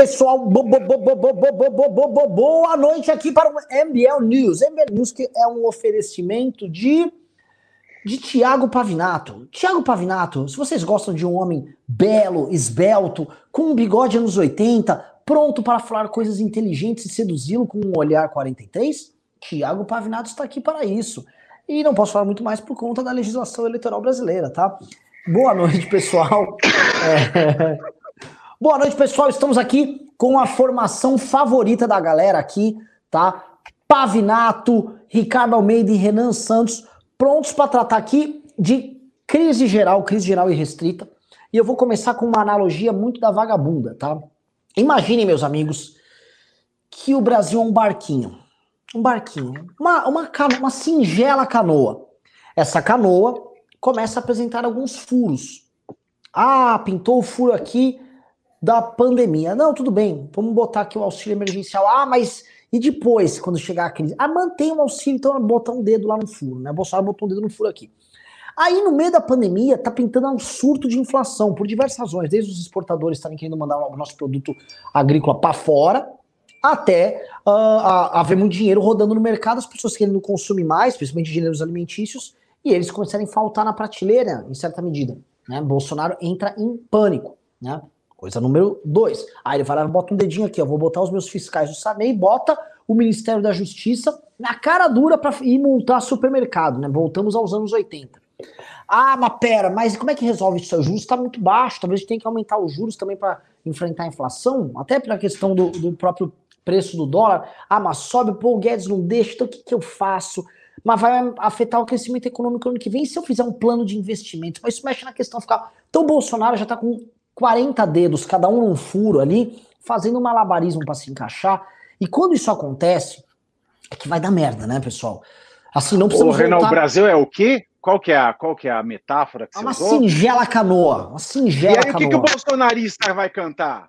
Pessoal, bo, bo, bo, boa noite aqui para o MBL News. MBL News que é um oferecimento de de Tiago Pavinato. Tiago Pavinato, se vocês gostam de um homem belo, esbelto, com um bigode anos 80, pronto para falar coisas inteligentes e seduzi-lo com um olhar 43, Tiago Pavinato está aqui para isso. E não posso falar muito mais por conta da legislação eleitoral brasileira, tá? Boa noite, pessoal. É... Boa noite, pessoal. Estamos aqui com a formação favorita da galera aqui, tá? Pavinato, Ricardo Almeida e Renan Santos, prontos para tratar aqui de crise geral, crise geral e restrita. E eu vou começar com uma analogia muito da vagabunda, tá? Imaginem, meus amigos, que o Brasil é um barquinho. Um barquinho. Uma, uma, cano, uma singela canoa. Essa canoa começa a apresentar alguns furos. Ah, pintou o furo aqui da pandemia. Não, tudo bem, vamos botar aqui o auxílio emergencial. Ah, mas e depois, quando chegar a crise? Ah, mantém o auxílio, então botar um dedo lá no furo, né? Bolsonaro botou um dedo no furo aqui. Aí, no meio da pandemia, tá pintando um surto de inflação, por diversas razões, desde os exportadores estarem querendo mandar o nosso produto agrícola para fora, até uh, haver muito dinheiro rodando no mercado, as pessoas querendo consumir mais, principalmente gêneros alimentícios, e eles começarem a faltar na prateleira, em certa medida. Né? Bolsonaro entra em pânico. Né? Coisa número dois. Aí ele fala, bota um dedinho aqui, ó, vou botar os meus fiscais do Sarney, bota o Ministério da Justiça na cara dura para ir multar supermercado, né? Voltamos aos anos 80. Ah, mas pera, mas como é que resolve isso? O juros está muito baixo, talvez tenha que aumentar os juros também para enfrentar a inflação, até pela questão do, do, próprio preço do dólar. Ah, mas sobe, pô, o Guedes não deixa, então o que, que eu faço? Mas vai afetar o crescimento econômico no ano que vem se eu fizer um plano de investimento. Mas isso mexe na questão ficar. Então o Bolsonaro já está com 40 dedos, cada um num furo ali, fazendo um malabarismo para se encaixar. E quando isso acontece, é que vai dar merda, né, pessoal? Assim, não precisamos Ô, Renan, voltar... o Brasil é o quê? Qual que é a, qual que é a metáfora que é você uma usou? singela canoa, uma singela E aí, canoa. o que, que o bolsonarista vai cantar?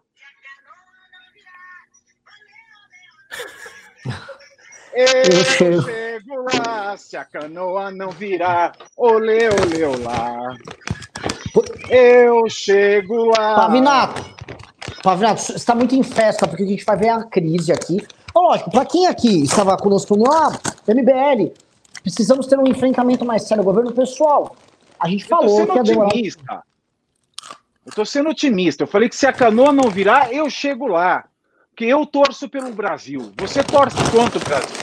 Eu chego lá, se a canoa não virar, olê, olê, olá. Eu chego lá. Pavinato, Pavinato, você está muito em festa, porque a gente vai ver a crise aqui. Lógico, para quem aqui estava conosco no ah, MBL, precisamos ter um enfrentamento mais sério. Governo pessoal, a gente falou que ia demorar. Eu estou sendo otimista. Eu falei que se a canoa não virar, eu chego lá. Porque eu torço pelo Brasil. Você torce quanto, Brasil?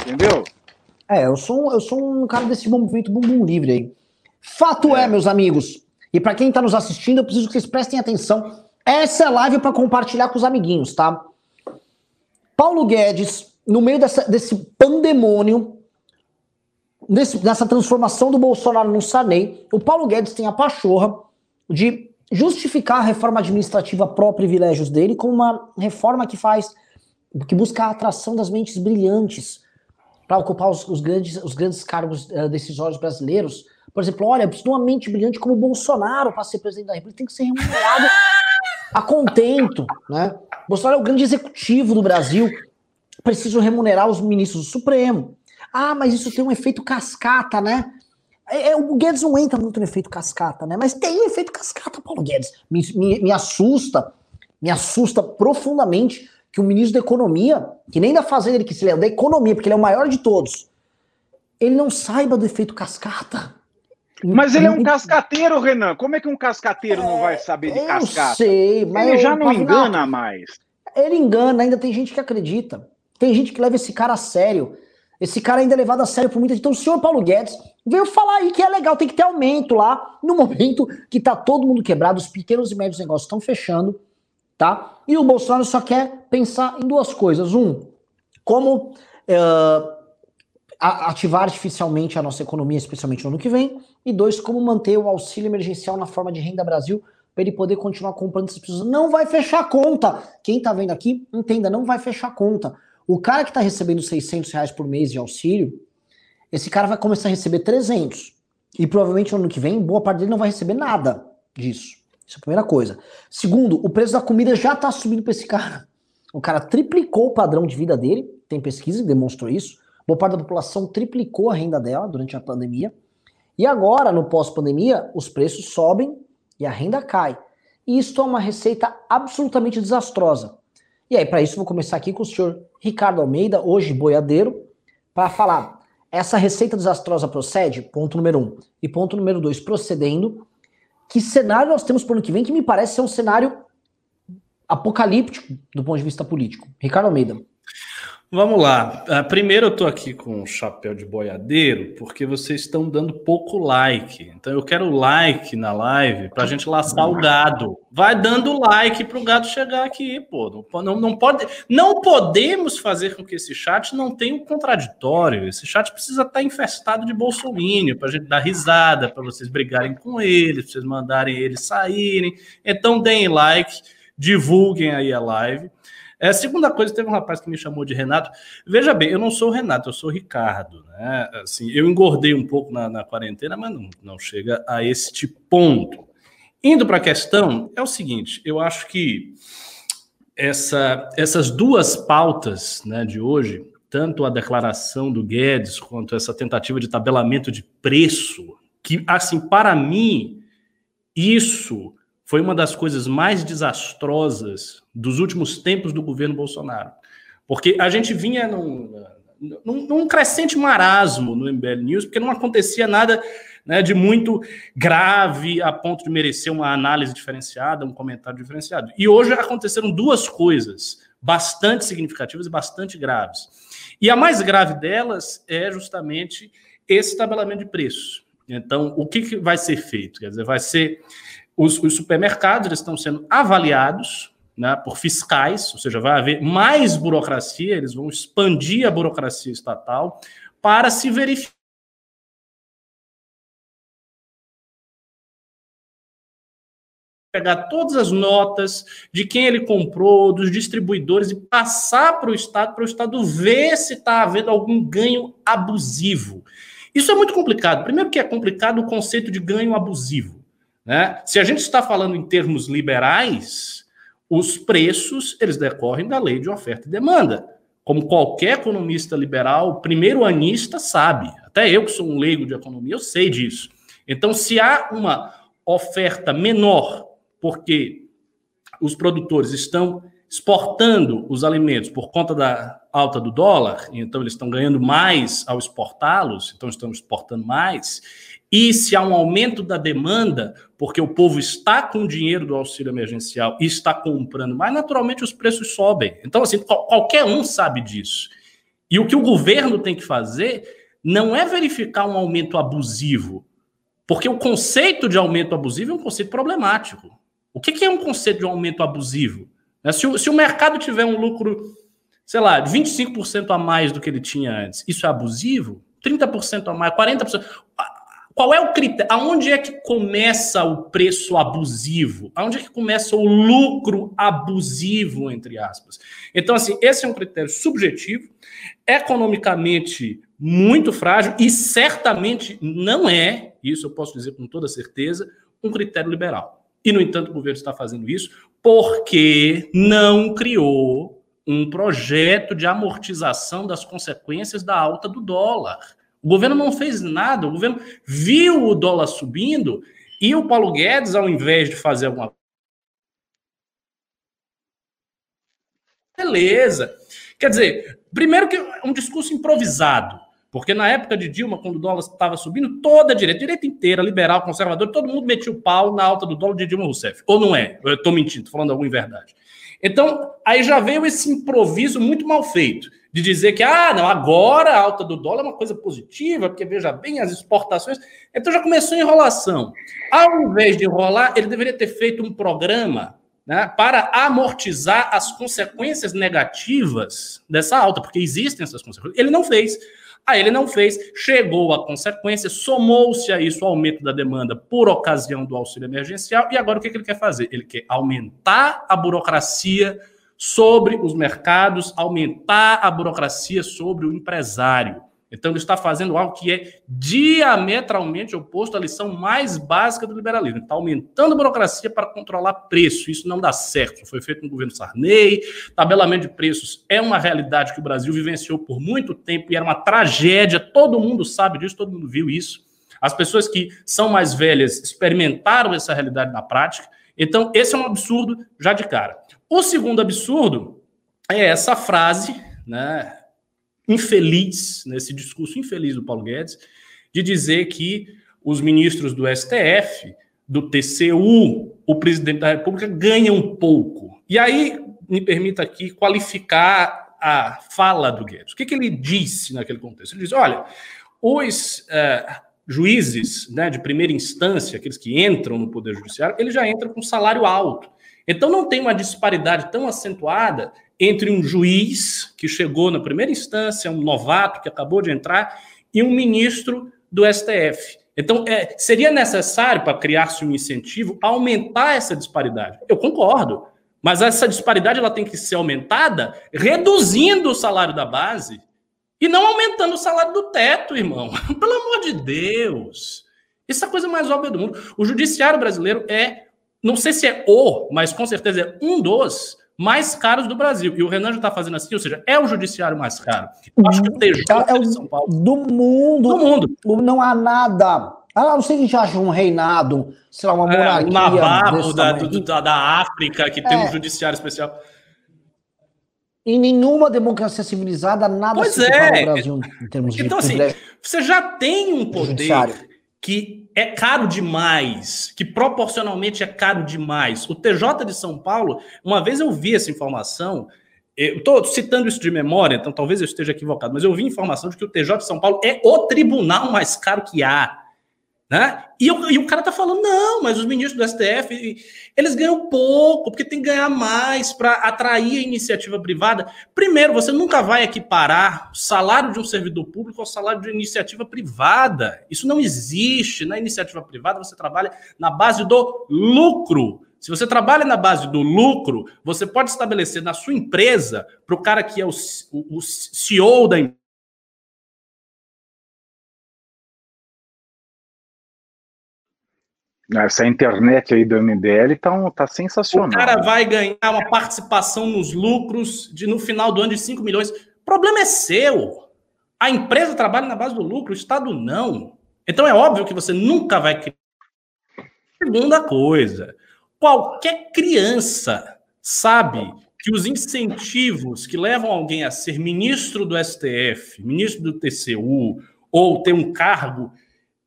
Entendeu? É, eu sou, eu sou um cara desse movimento bumbum livre aí. Fato é, é meus amigos, e para quem está nos assistindo, eu preciso que vocês prestem atenção. Essa é a live para compartilhar com os amiguinhos, tá? Paulo Guedes, no meio dessa, desse pandemônio, desse, dessa transformação do Bolsonaro no Sarney, o Paulo Guedes tem a pachorra de justificar a reforma administrativa pró-privilégios dele como uma reforma que faz, que busca a atração das mentes brilhantes para ocupar os, os, grandes, os grandes cargos uh, decisórios brasileiros, por exemplo, olha, preciso de uma mente brilhante como o Bolsonaro para ser presidente da República, tem que ser remunerado a contento, né? Bolsonaro é o grande executivo do Brasil, preciso remunerar os ministros do Supremo. Ah, mas isso tem um efeito cascata, né? É, é, o Guedes não entra muito no efeito cascata, né? Mas tem um efeito cascata, Paulo Guedes. Me, me, me assusta, me assusta profundamente que o ministro da Economia, que nem da Fazenda ele quis, ele é da Economia, porque ele é o maior de todos, ele não saiba do efeito cascata. Mas ele é um cascateiro, Renan. Como é que um cascateiro é, não vai saber de cascata? Eu sei, mas ele já não engana mais. Ele engana, ainda tem gente que acredita. Tem gente que leva esse cara a sério. Esse cara ainda é levado a sério por muita gente. Então, o senhor Paulo Guedes veio falar aí que é legal, tem que ter aumento lá, no momento que tá todo mundo quebrado, os pequenos e médios negócios estão fechando, tá? E o Bolsonaro só quer pensar em duas coisas. Um, como uh, ativar artificialmente a nossa economia, especialmente no ano que vem, e dois, como manter o auxílio emergencial na forma de renda Brasil para ele poder continuar comprando essas pessoas. Não vai fechar a conta. Quem está vendo aqui, entenda, não vai fechar a conta. O cara que está recebendo 600 reais por mês de auxílio, esse cara vai começar a receber 300. E provavelmente no ano que vem, boa parte dele não vai receber nada disso. Isso é a primeira coisa. Segundo, o preço da comida já está subindo para esse cara. O cara triplicou o padrão de vida dele, tem pesquisa que demonstrou isso. Boa parte da população triplicou a renda dela durante a pandemia. E agora, no pós-pandemia, os preços sobem e a renda cai. E isto é uma receita absolutamente desastrosa. E aí, para isso, vou começar aqui com o senhor Ricardo Almeida, hoje boiadeiro, para falar. Essa receita desastrosa procede? Ponto número um. E ponto número dois, procedendo. Que cenário nós temos para o ano que vem que me parece ser um cenário apocalíptico do ponto de vista político? Ricardo Almeida. Vamos lá. Uh, primeiro eu estou aqui com o chapéu de boiadeiro, porque vocês estão dando pouco like. Então eu quero like na live para a gente laçar o gado. Vai dando like para o gado chegar aqui, pô. Não, não, pode, não podemos fazer com que esse chat não tenha um contraditório. Esse chat precisa estar tá infestado de bolsomínio para a gente dar risada, para vocês brigarem com eles, para vocês mandarem eles saírem. Então deem like, divulguem aí a live. É, segunda coisa, teve um rapaz que me chamou de Renato. Veja bem, eu não sou o Renato, eu sou o Ricardo. Né? Assim, eu engordei um pouco na, na quarentena, mas não, não chega a este ponto. Indo para a questão, é o seguinte: eu acho que essa, essas duas pautas né, de hoje, tanto a declaração do Guedes quanto essa tentativa de tabelamento de preço, que, assim, para mim, isso foi uma das coisas mais desastrosas dos últimos tempos do governo Bolsonaro. Porque a gente vinha num, num, num crescente marasmo no MBL News, porque não acontecia nada né, de muito grave a ponto de merecer uma análise diferenciada, um comentário diferenciado. E hoje aconteceram duas coisas bastante significativas e bastante graves. E a mais grave delas é justamente esse tabelamento de preços. Então, o que, que vai ser feito? Quer dizer, vai ser os, os supermercados estão sendo avaliados né, por fiscais, ou seja, vai haver mais burocracia, eles vão expandir a burocracia estatal para se verificar. pegar todas as notas de quem ele comprou, dos distribuidores e passar para o Estado, para o Estado ver se está havendo algum ganho abusivo. Isso é muito complicado. Primeiro que é complicado o conceito de ganho abusivo. Né? Se a gente está falando em termos liberais, os preços eles decorrem da lei de oferta e demanda. Como qualquer economista liberal, primeiro anista sabe, até eu que sou um leigo de economia, eu sei disso. Então, se há uma oferta menor, porque os produtores estão exportando os alimentos por conta da alta do dólar, então eles estão ganhando mais ao exportá-los, então estão exportando mais, e se há um aumento da demanda, porque o povo está com o dinheiro do auxílio emergencial e está comprando mais, naturalmente os preços sobem. Então, assim, qualquer um sabe disso. E o que o governo tem que fazer não é verificar um aumento abusivo, porque o conceito de aumento abusivo é um conceito problemático. O que é um conceito de aumento abusivo? Né, se o, se o mercado tiver um lucro, sei lá, de 25% a mais do que ele tinha antes, isso é abusivo? 30% a mais, 40%. Qual é o critério? Aonde é que começa o preço abusivo? Aonde é que começa o lucro abusivo, entre aspas? Então, assim, esse é um critério subjetivo, economicamente muito frágil e certamente não é, isso eu posso dizer com toda certeza, um critério liberal. E, no entanto, o governo está fazendo isso porque não criou um projeto de amortização das consequências da alta do dólar. O governo não fez nada, o governo viu o dólar subindo e o Paulo Guedes, ao invés de fazer alguma beleza. Quer dizer, primeiro que é um discurso improvisado, porque na época de Dilma, quando o dólar estava subindo, toda a direita, direita inteira, liberal, conservador, todo mundo metia o pau na alta do dólar de Dilma Rousseff. Ou não é? Eu estou mentindo, estou falando alguma verdade. Então, aí já veio esse improviso muito mal feito de dizer que, ah, não, agora a alta do dólar é uma coisa positiva, porque veja bem as exportações. Então já começou a enrolação. Ao invés de enrolar, ele deveria ter feito um programa né, para amortizar as consequências negativas dessa alta, porque existem essas consequências. Ele não fez. Aí ele não fez, chegou a consequência, somou-se a isso o aumento da demanda por ocasião do auxílio emergencial, e agora o que ele quer fazer? Ele quer aumentar a burocracia sobre os mercados, aumentar a burocracia sobre o empresário. Então, ele está fazendo algo que é diametralmente oposto à lição mais básica do liberalismo. Está aumentando a burocracia para controlar preço. Isso não dá certo. Foi feito no governo Sarney. Tabelamento de preços é uma realidade que o Brasil vivenciou por muito tempo e era uma tragédia. Todo mundo sabe disso, todo mundo viu isso. As pessoas que são mais velhas experimentaram essa realidade na prática. Então, esse é um absurdo já de cara. O segundo absurdo é essa frase, né, infeliz, nesse discurso infeliz do Paulo Guedes, de dizer que os ministros do STF, do TCU, o presidente da República ganham pouco. E aí, me permita aqui qualificar a fala do Guedes. O que, que ele disse naquele contexto? Ele diz: olha, os é, juízes né, de primeira instância, aqueles que entram no Poder Judiciário, eles já entram com salário alto. Então não tem uma disparidade tão acentuada entre um juiz que chegou na primeira instância, um novato que acabou de entrar, e um ministro do STF. Então, é, seria necessário, para criar-se um incentivo, aumentar essa disparidade. Eu concordo. Mas essa disparidade ela tem que ser aumentada reduzindo o salário da base e não aumentando o salário do teto, irmão. Pelo amor de Deus. Isso é a coisa mais óbvia do mundo. O judiciário brasileiro é, não sei se é o, mas com certeza é um dos mais caros do Brasil. E o Renan já está fazendo assim, ou seja, é o judiciário mais caro. Eu acho que o TJ é o, São Paulo. Do mundo. Do mundo. Não há nada. Ah, não sei se a gente acha um reinado, sei lá, uma monarquia. É, um nababo da, da, da, África, que é. tem um judiciário especial. Em nenhuma democracia civilizada, nada pois se é. no Brasil em termos então, de Então, assim, você já tem um poder judiciário. Que é caro demais, que proporcionalmente é caro demais. O TJ de São Paulo, uma vez eu vi essa informação, eu estou citando isso de memória, então talvez eu esteja equivocado, mas eu vi informação de que o TJ de São Paulo é o tribunal mais caro que há. Né? E, eu, e, o cara tá falando, não, mas os ministros do STF, eles ganham pouco, porque tem que ganhar mais para atrair a iniciativa privada. Primeiro, você nunca vai equiparar o salário de um servidor público ao salário de iniciativa privada. Isso não existe. Na iniciativa privada, você trabalha na base do lucro. Se você trabalha na base do lucro, você pode estabelecer na sua empresa, para o cara que é o, o, o CEO da empresa, Essa internet aí do MBL tá, tá sensacional. O cara vai ganhar uma participação nos lucros de no final do ano de 5 milhões. O problema é seu. A empresa trabalha na base do lucro, o Estado não. Então é óbvio que você nunca vai criar. Segunda coisa, qualquer criança sabe que os incentivos que levam alguém a ser ministro do STF, ministro do TCU, ou ter um cargo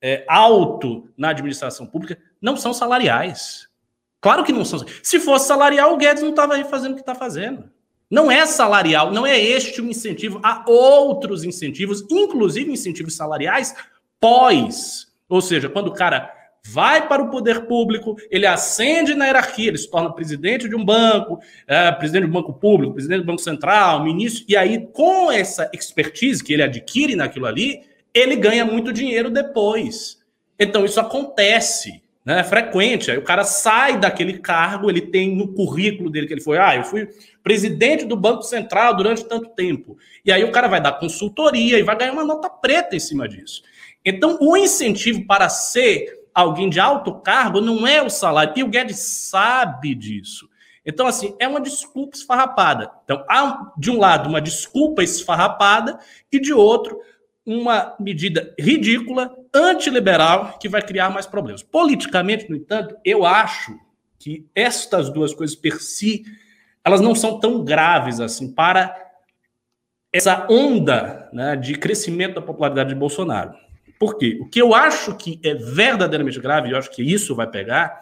é, alto na administração pública, não são salariais. Claro que não são. Se fosse salarial, o Guedes não estava aí fazendo o que está fazendo. Não é salarial, não é este o incentivo. Há outros incentivos, inclusive incentivos salariais pós. Ou seja, quando o cara vai para o poder público, ele ascende na hierarquia, ele se torna presidente de um banco, é, presidente de um banco público, presidente do Banco Central, ministro, e aí, com essa expertise que ele adquire naquilo ali, ele ganha muito dinheiro depois. Então, isso acontece né? É frequente. Aí o cara sai daquele cargo, ele tem no currículo dele que ele foi, ah, eu fui presidente do Banco Central durante tanto tempo. E aí o cara vai dar consultoria e vai ganhar uma nota preta em cima disso. Então, o incentivo para ser alguém de alto cargo não é o salário. E o Guedes sabe disso. Então, assim, é uma desculpa esfarrapada. Então, há, de um lado, uma desculpa esfarrapada, e de outro, uma medida ridícula, antiliberal, que vai criar mais problemas. Politicamente, no entanto, eu acho que estas duas coisas per si, elas não são tão graves assim para essa onda né, de crescimento da popularidade de Bolsonaro. Por quê? O que eu acho que é verdadeiramente grave, e eu acho que isso vai pegar,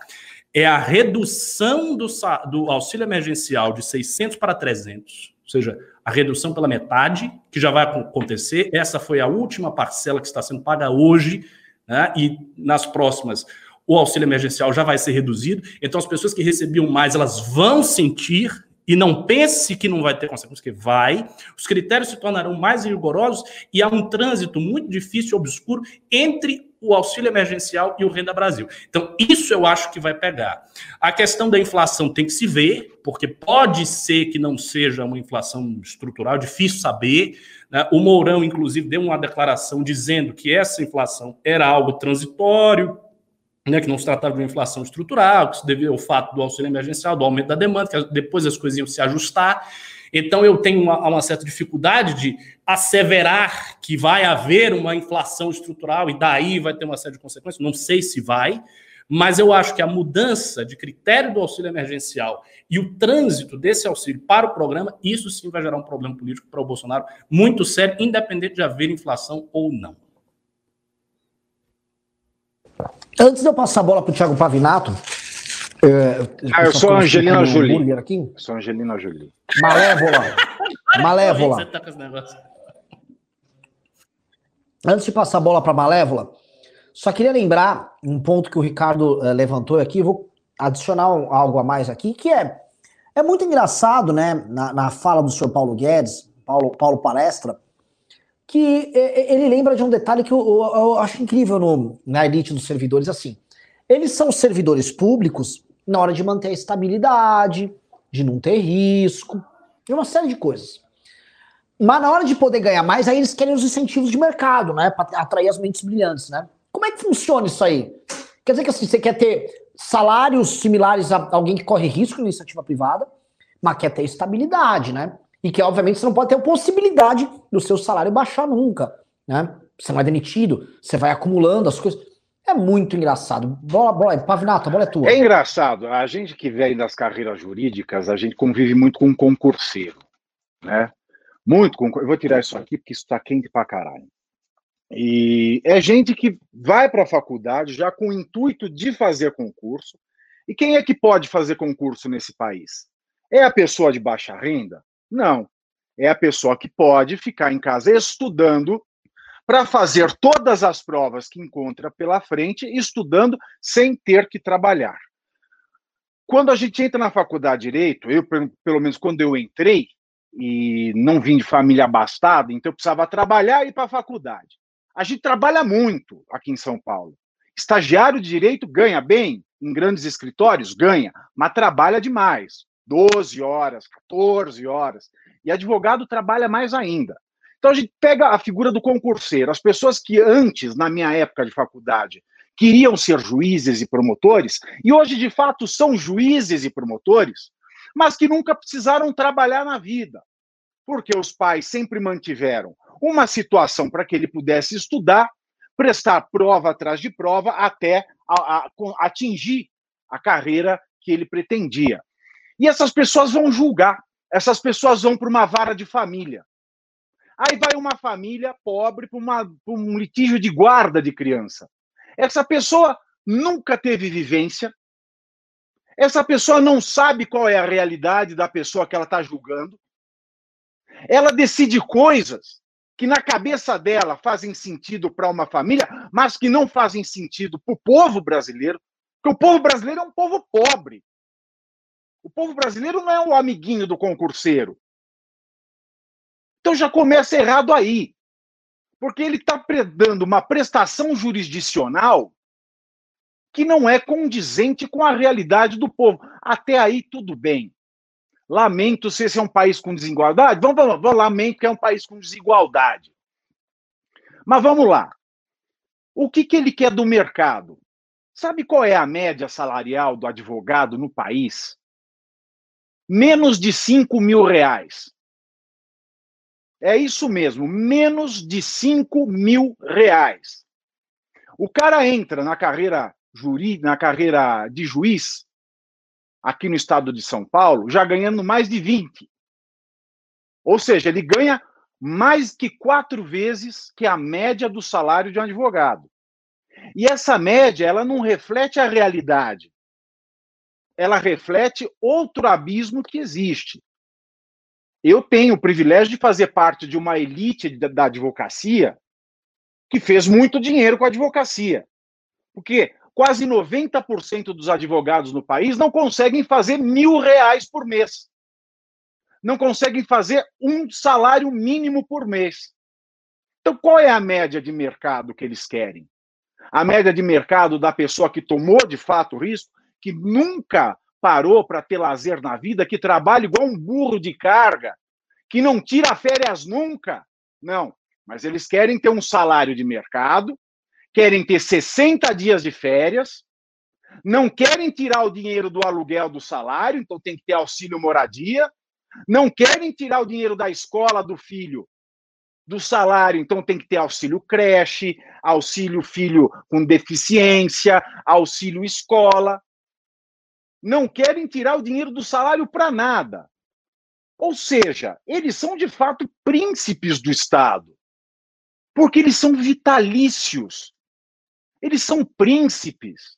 é a redução do, do auxílio emergencial de 600 para 300, ou seja, a redução pela metade, que já vai acontecer. Essa foi a última parcela que está sendo paga hoje, né? e nas próximas o auxílio emergencial já vai ser reduzido. Então, as pessoas que recebiam mais, elas vão sentir, e não pense que não vai ter consequências, que vai. Os critérios se tornarão mais rigorosos e há um trânsito muito difícil e obscuro entre o auxílio emergencial e o Renda Brasil. Então, isso eu acho que vai pegar. A questão da inflação tem que se ver, porque pode ser que não seja uma inflação estrutural, difícil saber. Né? O Mourão, inclusive, deu uma declaração dizendo que essa inflação era algo transitório, né, que não se tratava de uma inflação estrutural, que se devia ao fato do auxílio emergencial, do aumento da demanda, que depois as coisas iam se ajustar. Então, eu tenho uma, uma, certa dificuldade de asseverar que vai haver uma inflação estrutural e daí vai ter uma série de consequências. Não sei se vai, Mas eu acho que a mudança de critério do auxílio emergencial e o trânsito desse auxílio para o programa, isso sim vai gerar um problema político para o Bolsonaro muito sério, independente de haver inflação ou não. Antes de eu passar a bola para o Thiago Pavinato. É, ah, eu sou a Angelina Jolie. Aqui. Sou Angelina Jolie. Malévola. Malévola. Tá Antes de passar a bola para Malévola, só queria lembrar um ponto que o Ricardo uh, levantou aqui, vou adicionar um, algo a mais aqui, que é, é muito engraçado, né, na, na fala do senhor Paulo Guedes, Paulo, Paulo Palestra, que ele lembra de um detalhe que eu, eu, eu acho incrível no, na elite dos servidores, assim, eles são servidores públicos na hora de manter a estabilidade, de não ter risco, de uma série de coisas. Mas na hora de poder ganhar mais, aí eles querem os incentivos de mercado, né? Para atrair as mentes brilhantes, né? Como é que funciona isso aí? Quer dizer que assim, você quer ter salários similares a alguém que corre risco na iniciativa privada, mas quer ter estabilidade, né? E que, obviamente, você não pode ter a possibilidade do seu salário baixar nunca, né? Você não é demitido, você vai acumulando as coisas. É muito engraçado. Bola, bola, Pavinato, a bola é tua. É engraçado. A gente que vem das carreiras jurídicas, a gente convive muito com concurseiro, né? Muito com. Eu vou tirar isso aqui porque isso tá quente pra caralho. E é gente que vai para a faculdade já com o intuito de fazer concurso. E quem é que pode fazer concurso nesse país? É a pessoa de baixa renda? Não. É a pessoa que pode ficar em casa estudando para fazer todas as provas que encontra pela frente, estudando sem ter que trabalhar. Quando a gente entra na faculdade de direito, eu pelo menos quando eu entrei e não vim de família abastada, então eu precisava trabalhar e ir para a faculdade. A gente trabalha muito aqui em São Paulo. Estagiário de direito ganha bem, em grandes escritórios ganha, mas trabalha demais. 12 horas, 14 horas. E advogado trabalha mais ainda. Então a gente pega a figura do concurseiro. As pessoas que antes, na minha época de faculdade, queriam ser juízes e promotores, e hoje de fato são juízes e promotores, mas que nunca precisaram trabalhar na vida, porque os pais sempre mantiveram uma situação para que ele pudesse estudar, prestar prova atrás de prova até a, a, atingir a carreira que ele pretendia. E essas pessoas vão julgar, essas pessoas vão para uma vara de família. Aí vai uma família pobre para um litígio de guarda de criança. Essa pessoa nunca teve vivência, essa pessoa não sabe qual é a realidade da pessoa que ela está julgando. Ela decide coisas que na cabeça dela fazem sentido para uma família, mas que não fazem sentido para o povo brasileiro, porque o povo brasileiro é um povo pobre. O povo brasileiro não é o amiguinho do concurseiro. Então já começa errado aí. Porque ele está dando uma prestação jurisdicional que não é condizente com a realidade do povo. Até aí, tudo bem. Lamento se esse é um país com desigualdade. Vamos, vamos, vamos, lamento que é um país com desigualdade. Mas vamos lá. O que, que ele quer do mercado? Sabe qual é a média salarial do advogado no país? Menos de 5 mil reais. É isso mesmo, menos de 5 mil reais. O cara entra na carreira juri, na carreira de juiz aqui no estado de São Paulo, já ganhando mais de 20. Ou seja, ele ganha mais que quatro vezes que a média do salário de um advogado. E essa média, ela não reflete a realidade. Ela reflete outro abismo que existe. Eu tenho o privilégio de fazer parte de uma elite da advocacia que fez muito dinheiro com a advocacia. Porque quase 90% dos advogados no país não conseguem fazer mil reais por mês. Não conseguem fazer um salário mínimo por mês. Então, qual é a média de mercado que eles querem? A média de mercado da pessoa que tomou de fato o risco, que nunca parou para ter lazer na vida, que trabalha igual um burro de carga, que não tira férias nunca. Não, mas eles querem ter um salário de mercado, querem ter 60 dias de férias, não querem tirar o dinheiro do aluguel do salário, então tem que ter auxílio moradia, não querem tirar o dinheiro da escola do filho do salário, então tem que ter auxílio creche, auxílio filho com deficiência, auxílio escola. Não querem tirar o dinheiro do salário para nada. Ou seja, eles são de fato príncipes do Estado, porque eles são vitalícios. Eles são príncipes.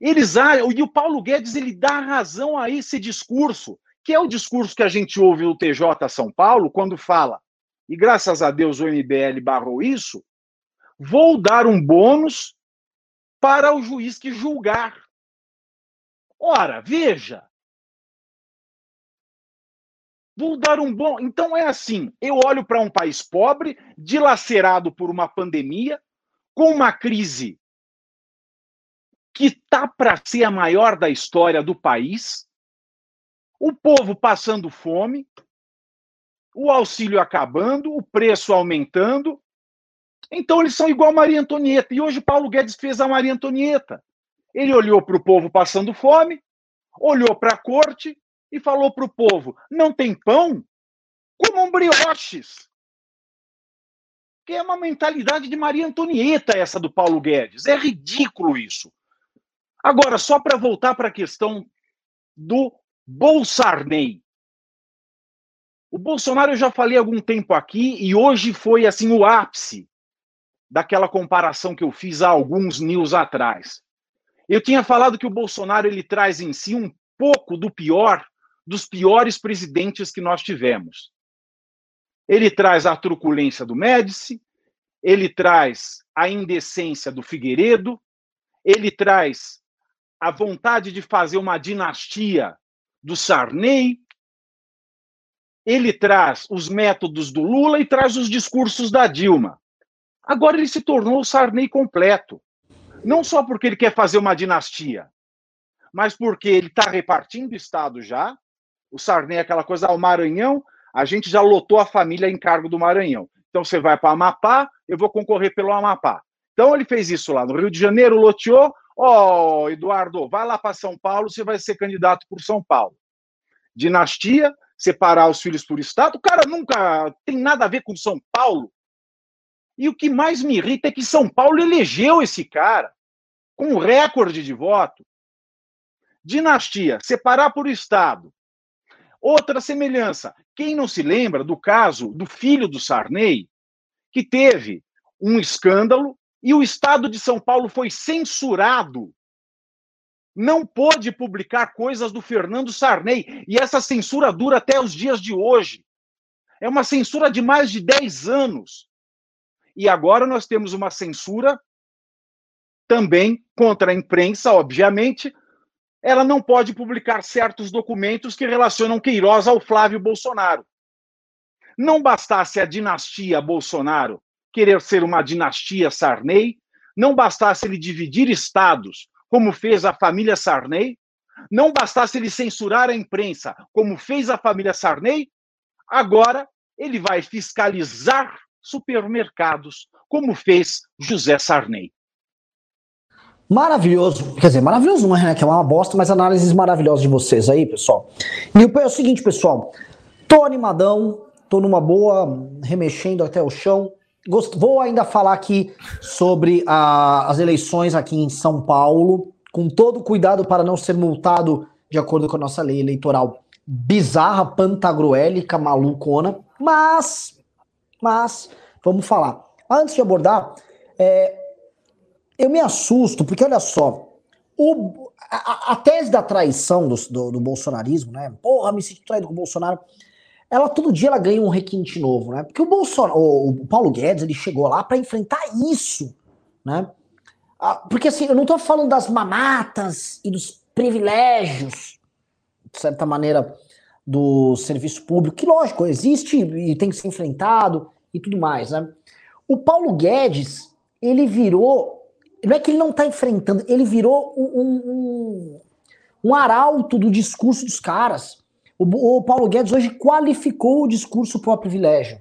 Eles e o Paulo Guedes ele dá razão a esse discurso, que é o discurso que a gente ouve no TJ São Paulo quando fala e graças a Deus o MBL barrou isso, vou dar um bônus para o juiz que julgar. Ora, veja. Vou dar um bom. Então é assim: eu olho para um país pobre, dilacerado por uma pandemia, com uma crise que tá para ser a maior da história do país, o povo passando fome, o auxílio acabando, o preço aumentando. Então eles são igual Maria Antonieta. E hoje Paulo Guedes fez a Maria Antonieta. Ele olhou para o povo passando fome, olhou para a corte e falou para o povo: não tem pão? Comam brioches. Que é uma mentalidade de Maria Antonieta, essa do Paulo Guedes. É ridículo isso. Agora, só para voltar para a questão do Bolsarney. O Bolsonaro eu já falei algum tempo aqui e hoje foi assim o ápice daquela comparação que eu fiz há alguns news atrás. Eu tinha falado que o Bolsonaro ele traz em si um pouco do pior dos piores presidentes que nós tivemos. Ele traz a truculência do Médici, ele traz a indecência do Figueiredo, ele traz a vontade de fazer uma dinastia do Sarney, ele traz os métodos do Lula e traz os discursos da Dilma. Agora ele se tornou o Sarney completo. Não só porque ele quer fazer uma dinastia, mas porque ele está repartindo Estado já. O Sarney é aquela coisa, ah, o Maranhão, a gente já lotou a família em cargo do Maranhão. Então você vai para Amapá, eu vou concorrer pelo Amapá. Então ele fez isso lá no Rio de Janeiro, loteou. Ó, oh, Eduardo, vai lá para São Paulo, você vai ser candidato por São Paulo. Dinastia, separar os filhos por estado. O cara nunca tem nada a ver com São Paulo. E o que mais me irrita é que São Paulo elegeu esse cara com um recorde de voto. Dinastia, separar por estado. Outra semelhança. Quem não se lembra do caso do filho do Sarney, que teve um escândalo e o estado de São Paulo foi censurado não pôde publicar coisas do Fernando Sarney. E essa censura dura até os dias de hoje. É uma censura de mais de 10 anos. E agora nós temos uma censura também contra a imprensa, obviamente. Ela não pode publicar certos documentos que relacionam Queiroz ao Flávio Bolsonaro. Não bastasse a dinastia Bolsonaro querer ser uma dinastia Sarney, não bastasse ele dividir estados como fez a família Sarney, não bastasse ele censurar a imprensa, como fez a família Sarney, agora ele vai fiscalizar supermercados, como fez José Sarney. Maravilhoso. Quer dizer, maravilhoso não é, né? Que é uma bosta, mas análises maravilhosas de vocês aí, pessoal. E é o seguinte, pessoal. Tô animadão, tô numa boa, remexendo até o chão. Vou ainda falar aqui sobre a, as eleições aqui em São Paulo, com todo cuidado para não ser multado de acordo com a nossa lei eleitoral bizarra, pantagruélica, malucona. Mas, mas, vamos falar. Antes de abordar, é, eu me assusto, porque olha só, o, a, a, tese da traição do, do, do bolsonarismo, né? Porra, me sinto traído com o Bolsonaro ela todo dia ela ganha um requinte novo, né? Porque o Bolsonaro, o Paulo Guedes, ele chegou lá para enfrentar isso, né? Ah, porque assim, eu não tô falando das mamatas e dos privilégios, de certa maneira, do serviço público, que lógico, existe e tem que ser enfrentado e tudo mais, né? O Paulo Guedes, ele virou, não é que ele não tá enfrentando, ele virou um, um, um arauto do discurso dos caras. O, o Paulo Guedes hoje qualificou o discurso pro privilégio.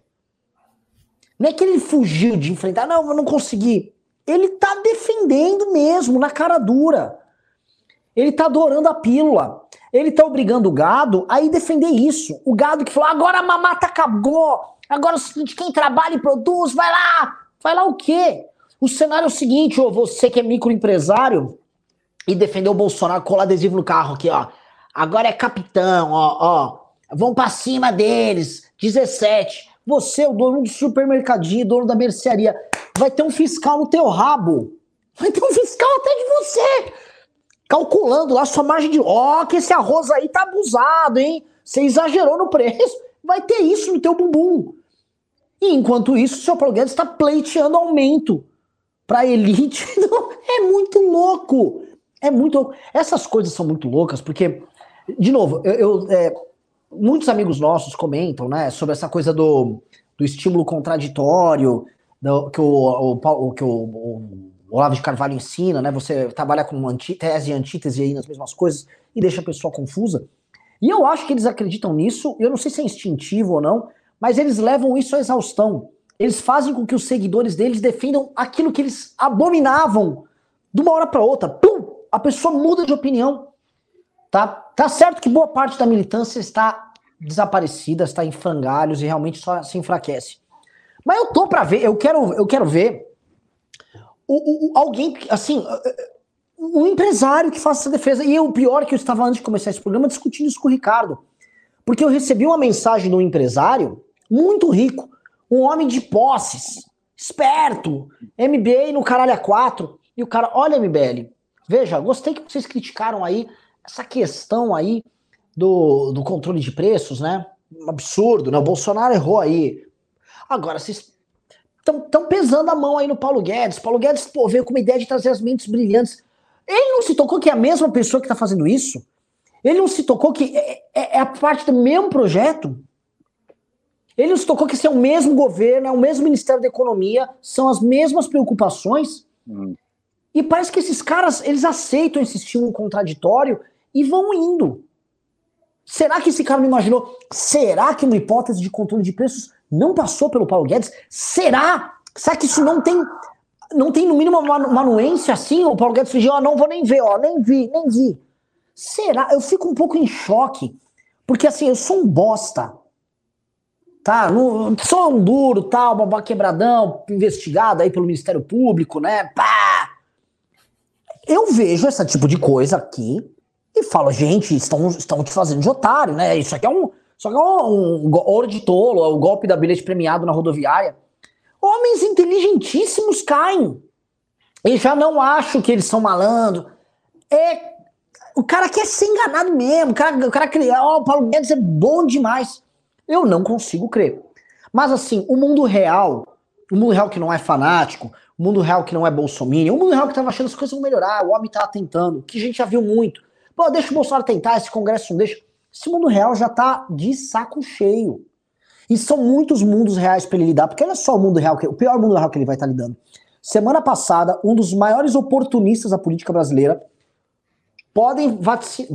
Não é que ele fugiu de enfrentar, não, eu não consegui. Ele tá defendendo mesmo, na cara dura. Ele tá adorando a pílula. Ele tá obrigando o gado a ir defender isso. O gado que falou, agora a mamata acabou, Agora é o seguinte, quem trabalha e produz, vai lá. Vai lá o quê? O cenário é o seguinte, ô, você que é microempresário e defendeu o Bolsonaro, colar adesivo no carro aqui, ó. Agora é capitão, ó, ó. Vão pra cima deles. 17. Você, o dono do supermercadinho, dono da mercearia, vai ter um fiscal no teu rabo. Vai ter um fiscal até de você. Calculando lá sua margem de. Ó, oh, que esse arroz aí tá abusado, hein? Você exagerou no preço. Vai ter isso no teu bumbum. E enquanto isso, o seu Paulo Guedes está pleiteando aumento para elite. é muito louco. É muito louco. Essas coisas são muito loucas, porque, de novo, eu, eu é, muitos amigos nossos comentam né, sobre essa coisa do, do estímulo contraditório, do, que, o, o, que o, o, Olavo de Carvalho ensina, né? Você trabalha com anti, tese e antítese aí nas mesmas coisas e deixa a pessoa confusa. E eu acho que eles acreditam nisso, eu não sei se é instintivo ou não, mas eles levam isso à exaustão. Eles fazem com que os seguidores deles defendam aquilo que eles abominavam de uma hora para outra. Pum! A pessoa muda de opinião. Tá? tá certo que boa parte da militância está desaparecida, está em frangalhos e realmente só se enfraquece. Mas eu tô para ver, eu quero, eu quero ver o, o, alguém, assim, um empresário que faça essa defesa. E o pior é que eu estava antes de começar esse programa discutindo isso com o Ricardo. Porque eu recebi uma mensagem de um empresário muito rico, um homem de posses, esperto, MBA no caralho a quatro. E o cara, olha, MBL, veja, gostei que vocês criticaram aí essa questão aí do, do controle de preços, né? Um absurdo, né? O Bolsonaro errou aí. Agora, vocês estão pesando a mão aí no Paulo Guedes. Paulo Guedes, pô, veio com uma ideia de trazer as mentes brilhantes. Ele não se tocou que é a mesma pessoa que está fazendo isso? Ele não se tocou que é, é, é, a parte do mesmo projeto? Ele não se tocou que esse é o mesmo governo, é o mesmo Ministério da Economia, são as mesmas preocupações? Hum. E parece que esses caras, eles aceitam esse estímulo contraditório e vão indo. Será que esse cara não imaginou? Será que uma hipótese de controle de preços não passou pelo Paulo Guedes? Será? Será que isso não tem, não tem no mínimo uma, uma anuência assim? O Paulo Guedes fingiu, ó, não vou nem ver, ó, nem vi, nem vi. Será? Eu fico um pouco em choque, porque assim, eu sou um bosta. Tá? Não, sou um duro, tal, babá quebradão, investigado aí pelo Ministério Público, né? Pá! Eu vejo esse tipo de coisa aqui e falo, gente, estão, estão te fazendo de otário, né? Isso aqui é um. Isso aqui é um, um ouro de tolo, é o golpe da bilhete premiado na rodoviária. Homens inteligentíssimos caem. E já não acho que eles são malandro. É. O cara quer ser enganado mesmo. O cara, o cara crê, ó, oh, o Paulo Guedes é bom demais. Eu não consigo crer. Mas assim, o mundo real, o mundo real que não é fanático, o mundo real que não é bolsominion, o mundo real que tava achando as coisas vão melhorar, o homem tá tentando, que a gente já viu muito. Pô, deixa o Bolsonaro tentar, esse Congresso não deixa. Esse mundo real já tá de saco cheio. E são muitos mundos reais para ele lidar, porque olha só o mundo real, o pior mundo real que ele vai estar tá lidando. Semana passada, um dos maiores oportunistas da política brasileira podem,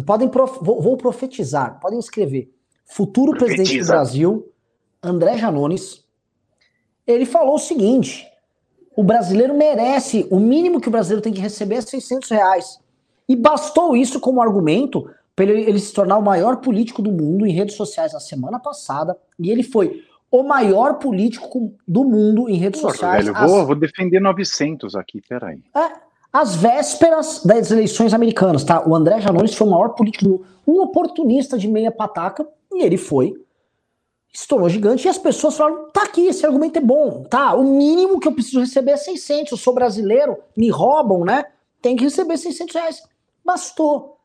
podem prof, vou, vou, profetizar, podem escrever. Futuro Profetiza. presidente do Brasil, André Janones, ele falou o seguinte: o brasileiro merece, o mínimo que o brasileiro tem que receber é 600 reais. E bastou isso como argumento para ele, ele, se tornar o maior político do mundo em redes sociais na semana passada. E ele foi o maior político do mundo em redes sociais. Velho, as... vou, vou, defender 900 aqui, peraí. É, às vésperas das eleições americanas, tá? O André Janones foi o maior político do mundo, um oportunista de meia pataca, e ele foi, estourou gigante, e as pessoas falaram, tá aqui, esse argumento é bom, tá? O mínimo que eu preciso receber é 600, eu sou brasileiro, me roubam, né? Tem que receber 600 reais. Bastou.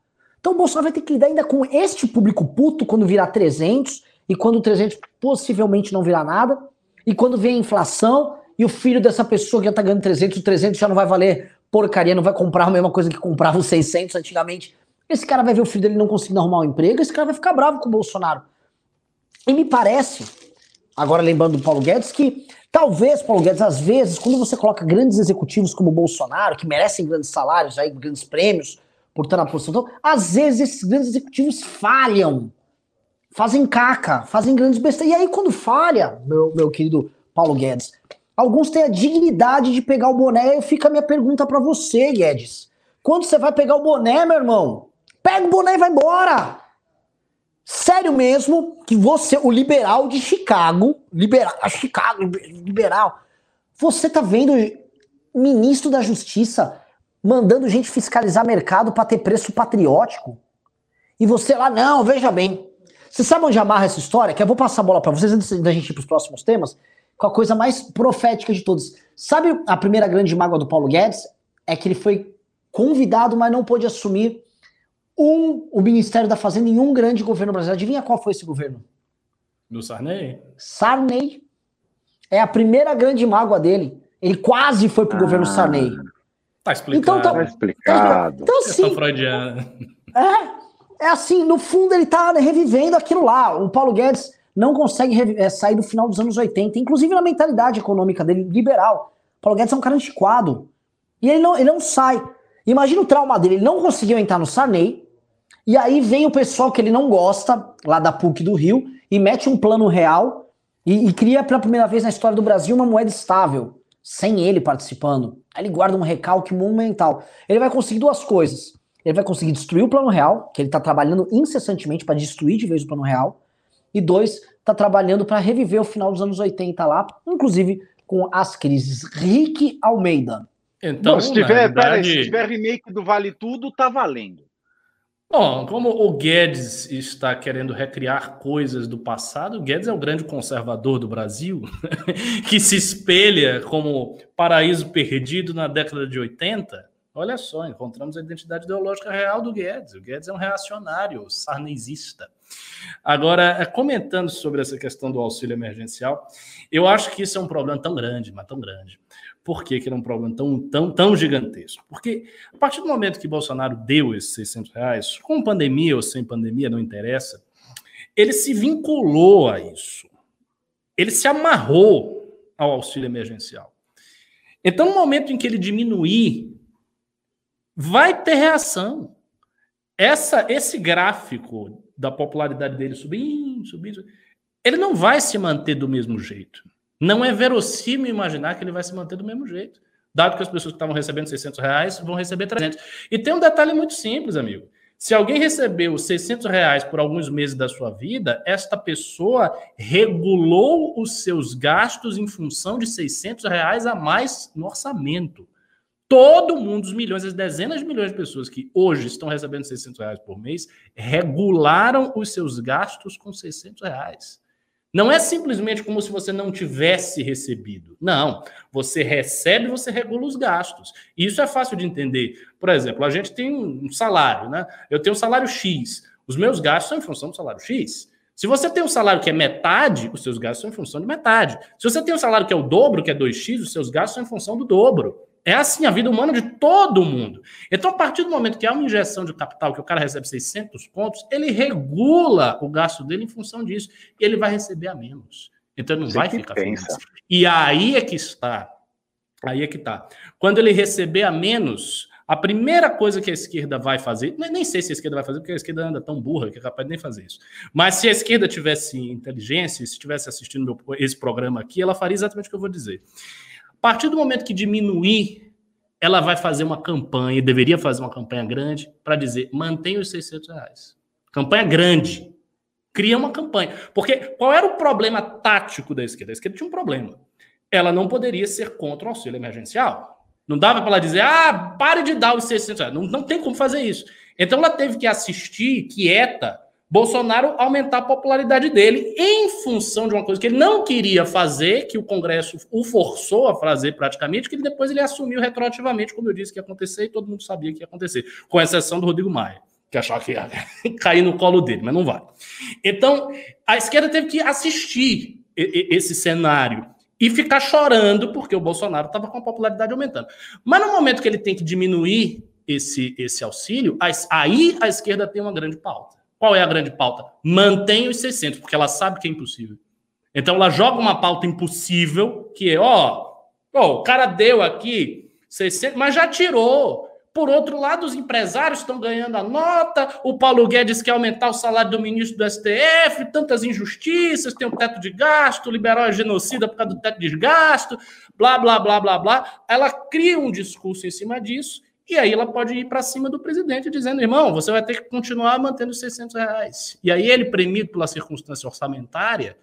Então o Bolsonaro vai ter que lidar ainda com este público puto quando virar 300 e quando o 300 possivelmente não virar nada e quando vem a inflação e o filho dessa pessoa que já tá ganhando 300, o 300 já não vai valer porcaria, não vai comprar a mesma coisa que comprava os 600 antigamente. Esse cara vai ver o filho dele não conseguindo arrumar um emprego, esse cara vai ficar bravo com o Bolsonaro. E me parece, agora lembrando do Paulo Guedes, que talvez, Paulo Guedes, às vezes, quando você coloca grandes executivos como o Bolsonaro, que merecem grandes salários, aí, grandes prêmios, por estar na posição. Às vezes esses grandes executivos falham, fazem caca, fazem grandes besteiras. E aí, quando falha, meu, meu querido Paulo Guedes, alguns têm a dignidade de pegar o boné. E fica a minha pergunta para você, Guedes. Quando você vai pegar o boné, meu irmão? Pega o boné e vai embora. Sério mesmo que você, o liberal de Chicago, liberal, Chicago, liberal, você tá vendo ministro da Justiça mandando gente fiscalizar mercado para ter preço patriótico? E você lá, não, veja bem. Você sabe onde amarra essa história? Que eu vou passar a bola para vocês antes da gente ir para os próximos temas, com a coisa mais profética de todos. Sabe a primeira grande mágoa do Paulo Guedes? É que ele foi convidado, mas não pôde assumir um, o Ministério da Fazenda em um grande governo brasileiro. Adivinha qual foi esse governo? Do Sarney? Sarney. É a primeira grande mágoa dele. Ele quase foi pro ah, governo Sarney. Tá explicado. Então, tá, tá explicado. Então, assim, é, é assim, no fundo ele tá revivendo aquilo lá. O Paulo Guedes não consegue é, sair do final dos anos 80, inclusive na mentalidade econômica dele, liberal. O Paulo Guedes é um cara antiquado. E ele não, ele não sai. Imagina o trauma dele, ele não conseguiu entrar no Sarney, e aí vem o pessoal que ele não gosta, lá da PUC do Rio, e mete um plano real e, e cria pela primeira vez na história do Brasil uma moeda estável, sem ele participando. Aí ele guarda um recalque monumental. Ele vai conseguir duas coisas. Ele vai conseguir destruir o plano real, que ele está trabalhando incessantemente para destruir de vez o plano real. E dois, está trabalhando para reviver o final dos anos 80 lá, inclusive com as crises. Rick Almeida. Então, Bom, se tiver, verdade... se tiver remake do Vale Tudo, tá valendo. Bom, como o Guedes está querendo recriar coisas do passado, o Guedes é o grande conservador do Brasil, que se espelha como paraíso perdido na década de 80. Olha só, encontramos a identidade ideológica real do Guedes. O Guedes é um reacionário, sarnezista. Agora, é, comentando sobre essa questão do auxílio emergencial, eu acho que isso é um problema tão grande, mas tão grande, por que, que era um problema tão, tão, tão gigantesco? Porque a partir do momento que Bolsonaro deu esses 600 reais, com pandemia ou sem pandemia, não interessa, ele se vinculou a isso. Ele se amarrou ao auxílio emergencial. Então, no momento em que ele diminuir, vai ter reação. Essa, esse gráfico da popularidade dele subindo, subindo, ele não vai se manter do mesmo jeito. Não é verossímil imaginar que ele vai se manter do mesmo jeito. Dado que as pessoas que estavam recebendo 600 reais vão receber 300. E tem um detalhe muito simples, amigo. Se alguém recebeu 600 reais por alguns meses da sua vida, esta pessoa regulou os seus gastos em função de 600 reais a mais no orçamento. Todo mundo, os milhões, as dezenas de milhões de pessoas que hoje estão recebendo 600 reais por mês, regularam os seus gastos com 600 reais. Não é simplesmente como se você não tivesse recebido. Não. Você recebe, você regula os gastos. E isso é fácil de entender. Por exemplo, a gente tem um salário, né? Eu tenho um salário X. Os meus gastos são em função do salário X. Se você tem um salário que é metade, os seus gastos são em função de metade. Se você tem um salário que é o dobro, que é 2x, os seus gastos são em função do dobro. É assim a vida humana de todo mundo. Então, a partir do momento que há uma injeção de capital, que o cara recebe 600 pontos, ele regula o gasto dele em função disso. E ele vai receber a menos. Então, ele não Você vai ficar pensa. feliz. E aí é que está. Aí é que está. Quando ele receber a menos, a primeira coisa que a esquerda vai fazer, nem sei se a esquerda vai fazer, porque a esquerda anda tão burra que é capaz de nem fazer isso. Mas se a esquerda tivesse inteligência, se estivesse assistindo esse programa aqui, ela faria exatamente o que eu vou dizer a partir do momento que diminuir, ela vai fazer uma campanha, deveria fazer uma campanha grande, para dizer: mantenha os 600 reais. Campanha grande. Cria uma campanha. Porque qual era o problema tático da esquerda? A esquerda tinha um problema. Ela não poderia ser contra o auxílio emergencial. Não dava para ela dizer, ah, pare de dar os 600 reais. Não, não tem como fazer isso. Então ela teve que assistir, quieta, Bolsonaro aumentar a popularidade dele em função de uma coisa que ele não queria fazer, que o Congresso o forçou a fazer praticamente, que depois ele assumiu retroativamente, como eu disse que ia acontecer, e todo mundo sabia que ia acontecer, com exceção do Rodrigo Maia, que achava que ia cair no colo dele, mas não vai. Então, a esquerda teve que assistir esse cenário e ficar chorando porque o Bolsonaro estava com a popularidade aumentando. Mas no momento que ele tem que diminuir esse, esse auxílio, aí a esquerda tem uma grande pauta. Qual é a grande pauta? Mantém os 600, porque ela sabe que é impossível. Então ela joga uma pauta impossível, que é, ó, ó o cara deu aqui 600, mas já tirou. Por outro lado, os empresários estão ganhando a nota, o Paulo Guedes quer aumentar o salário do ministro do STF, tantas injustiças, tem o teto de gasto, liberal é genocida por causa do teto de gasto, blá, blá, blá, blá, blá. Ela cria um discurso em cima disso E aí ela pode ir para cima do presidente dizendo, irmão, você vai ter que continuar mantendo os 600 reais. E aí ele, premido pela circunstância orçamentária,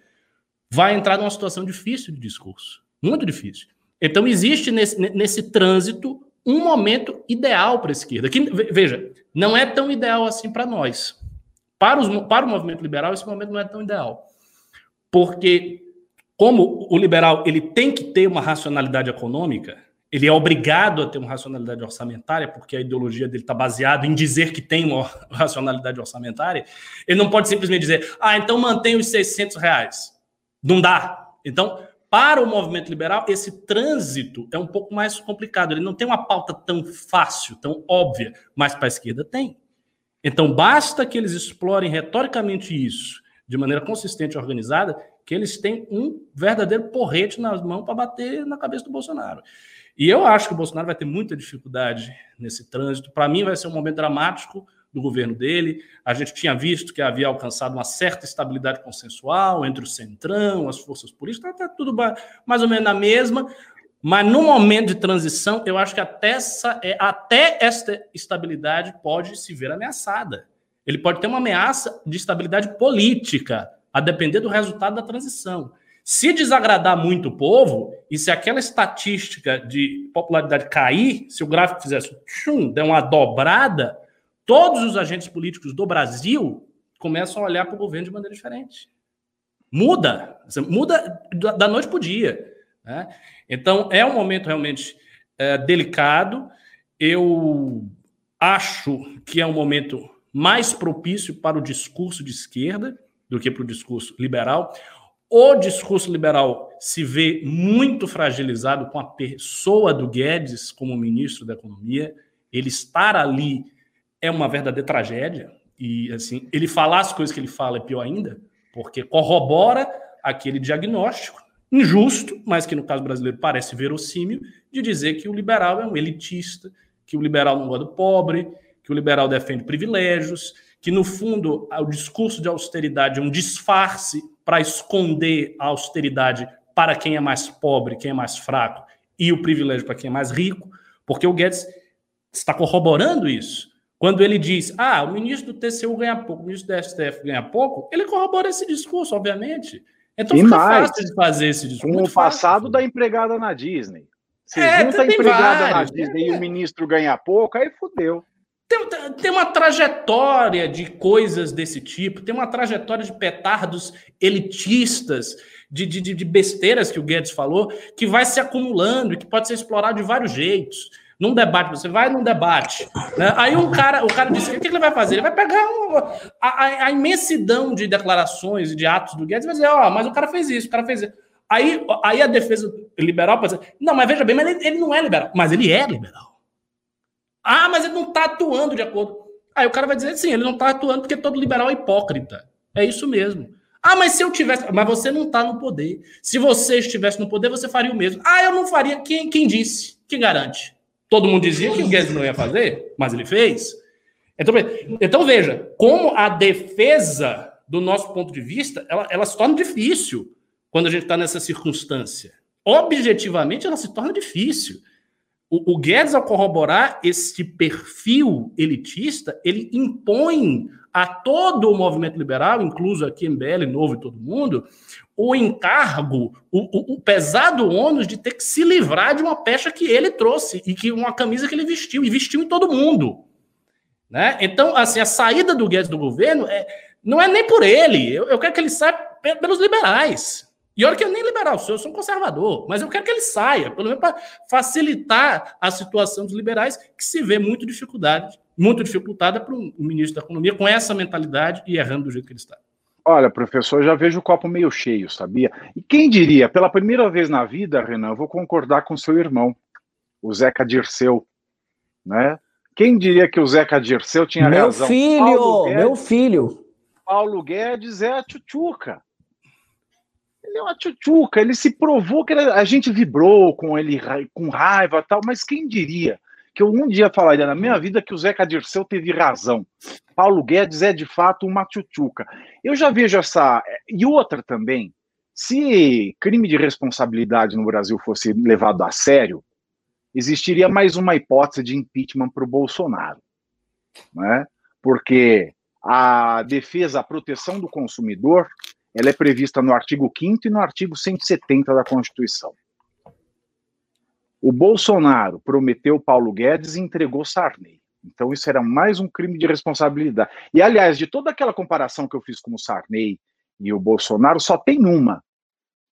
vai entrar numa situação difícil de discurso. Muito difícil. Então existe nesse, nesse trânsito um momento ideal para a esquerda. Que, veja, não é tão ideal assim para nós. Para, os, para o movimento liberal, esse momento não é tão ideal. Porque, como o liberal ele tem que ter uma racionalidade econômica, ele é obrigado a ter uma racionalidade orçamentária, porque a ideologia dele está baseada em dizer que tem uma racionalidade orçamentária, ele não pode simplesmente dizer, ah, então mantém os 600 reais. Não dá. Então, para o movimento liberal, esse trânsito é um pouco mais complicado. Ele não tem uma pauta tão fácil, tão óbvia, mas para a esquerda tem. Então, basta que eles explorem retoricamente isso de maneira consistente e organizada, que eles têm um verdadeiro porrete nas mãos para bater na cabeça do Bolsonaro. E eu acho que o Bolsonaro vai ter muita dificuldade nesse trânsito. Para mim, vai ser um momento dramático do governo dele. A gente tinha visto que havia alcançado uma certa estabilidade consensual entre o Centrão, as forças políticas, está tá tudo mais ou menos na mesma. Mas no momento de transição, eu acho que até essa, é, até esta estabilidade pode se ver ameaçada. Ele pode ter uma ameaça de estabilidade política, a depender do resultado da transição. Se desagradar muito o povo, e se aquela estatística de popularidade cair, se o gráfico fizesse tchum, der uma dobrada, todos os agentes políticos do Brasil começam a olhar para o governo de maneira diferente. Muda, muda da noite para o dia. Né? Então, é um momento realmente é, delicado. Eu acho que é um momento mais propício para o discurso de esquerda do que para o discurso liberal. O discurso liberal se vê muito fragilizado com a pessoa do Guedes como ministro da Economia. Ele estar ali é uma verdadeira tragédia. E assim, ele falar as coisas que ele fala é pior ainda, porque corrobora aquele diagnóstico injusto, mas que no caso brasileiro parece verossímil, de dizer que o liberal é um elitista, que o liberal não gosta do pobre, que o liberal defende privilégios, que no fundo o discurso de austeridade é um disfarce para esconder a austeridade para quem é mais pobre, quem é mais fraco, e o privilégio para quem é mais rico, porque o Guedes está corroborando isso. Quando ele diz, ah, o ministro do TCU ganha pouco, o ministro do STF ganha pouco, ele corrobora esse discurso, obviamente. Então e fica mais, fácil de fazer esse discurso. No passado fácil. da empregada na Disney. Você é, junta a empregada vários, na Disney é. e o ministro ganha pouco, aí fudeu. Tem, tem, uma trajetória de coisas desse tipo, tem uma trajetória de petardos elitistas, de, de, de besteiras que o Guedes falou, que vai se acumulando e que pode ser explorado de vários jeitos num debate, você vai num debate, né? aí um cara, o cara disse, o que ele vai fazer? Ele vai pegar a, a, imensidão de declarações e de atos do Guedes e vai dizer, ó, oh, mas o cara fez isso, o cara fez isso. Aí, aí a defesa liberal pode dizer, não, mas veja bem, mas ele, ele não é liberal, mas ele é liberal. Ah, mas ele não está atuando de acordo. Aí o cara vai dizer, sim, ele não está atuando porque todo liberal é hipócrita. É isso mesmo. Ah, mas se eu tivesse. Mas você não está no poder. Se você estivesse no poder, você faria o mesmo. Ah, eu não faria. Quem, quem disse? Quem garante? Todo mundo dizia que o Guedes não ia fazer, mas ele fez. Então, então veja, como a defesa, do nosso ponto de vista, ela, ela se torna difícil quando a gente está nessa circunstância. Objetivamente, ela se torna difícil. O, o Guedes, ao corroborar esse perfil elitista, ele impõe a todo o movimento liberal, incluso aqui MBL, Novo e todo mundo, o encargo, o, o, o, pesado ônus de ter que se livrar de uma pecha que ele trouxe e que uma camisa que ele vestiu, e vestiu em todo mundo. Né? Então, assim, a saída do Guedes do governo é, não é nem por ele, eu, eu quero que ele saia pelos liberais. E olha que eu nem liberal sou, eu sou um conservador, mas eu quero que ele saia, pelo menos para facilitar a situação dos liberais, que se vê muito dificuldade, muito dificultada para o ministro da Economia com essa mentalidade e errando do jeito que ele está. Olha, professor, já vejo o copo meio cheio, sabia? E quem diria, pela primeira vez na vida, Renan, eu vou concordar com seu irmão, o Zeca Dirceu, né? Quem diria que o Zeca Dirceu tinha meu razão? Meu filho, Guedes, meu filho. Paulo Guedes é a tchutchuca. Ele é uma tchutchuca, ele se provou que ele, a gente vibrou com ele com raiva tal, mas quem diria que eu um dia falaria na minha vida que o Zeca Dirceu teve razão. Paulo Guedes é de fato uma tchutchuca. Eu já vejo essa. E outra também, se crime de responsabilidade no Brasil fosse levado a sério, existiria mais uma hipótese de impeachment para o Bolsonaro. Né? Porque a defesa, a proteção do consumidor, ela é prevista no artigo 5 e no artigo 170 da Constituição. O Bolsonaro prometeu Paulo Guedes e entregou Sarney. Então, isso era mais um crime de responsabilidade. E, aliás, de toda aquela comparação que eu fiz com o Sarney e o Bolsonaro, só tem uma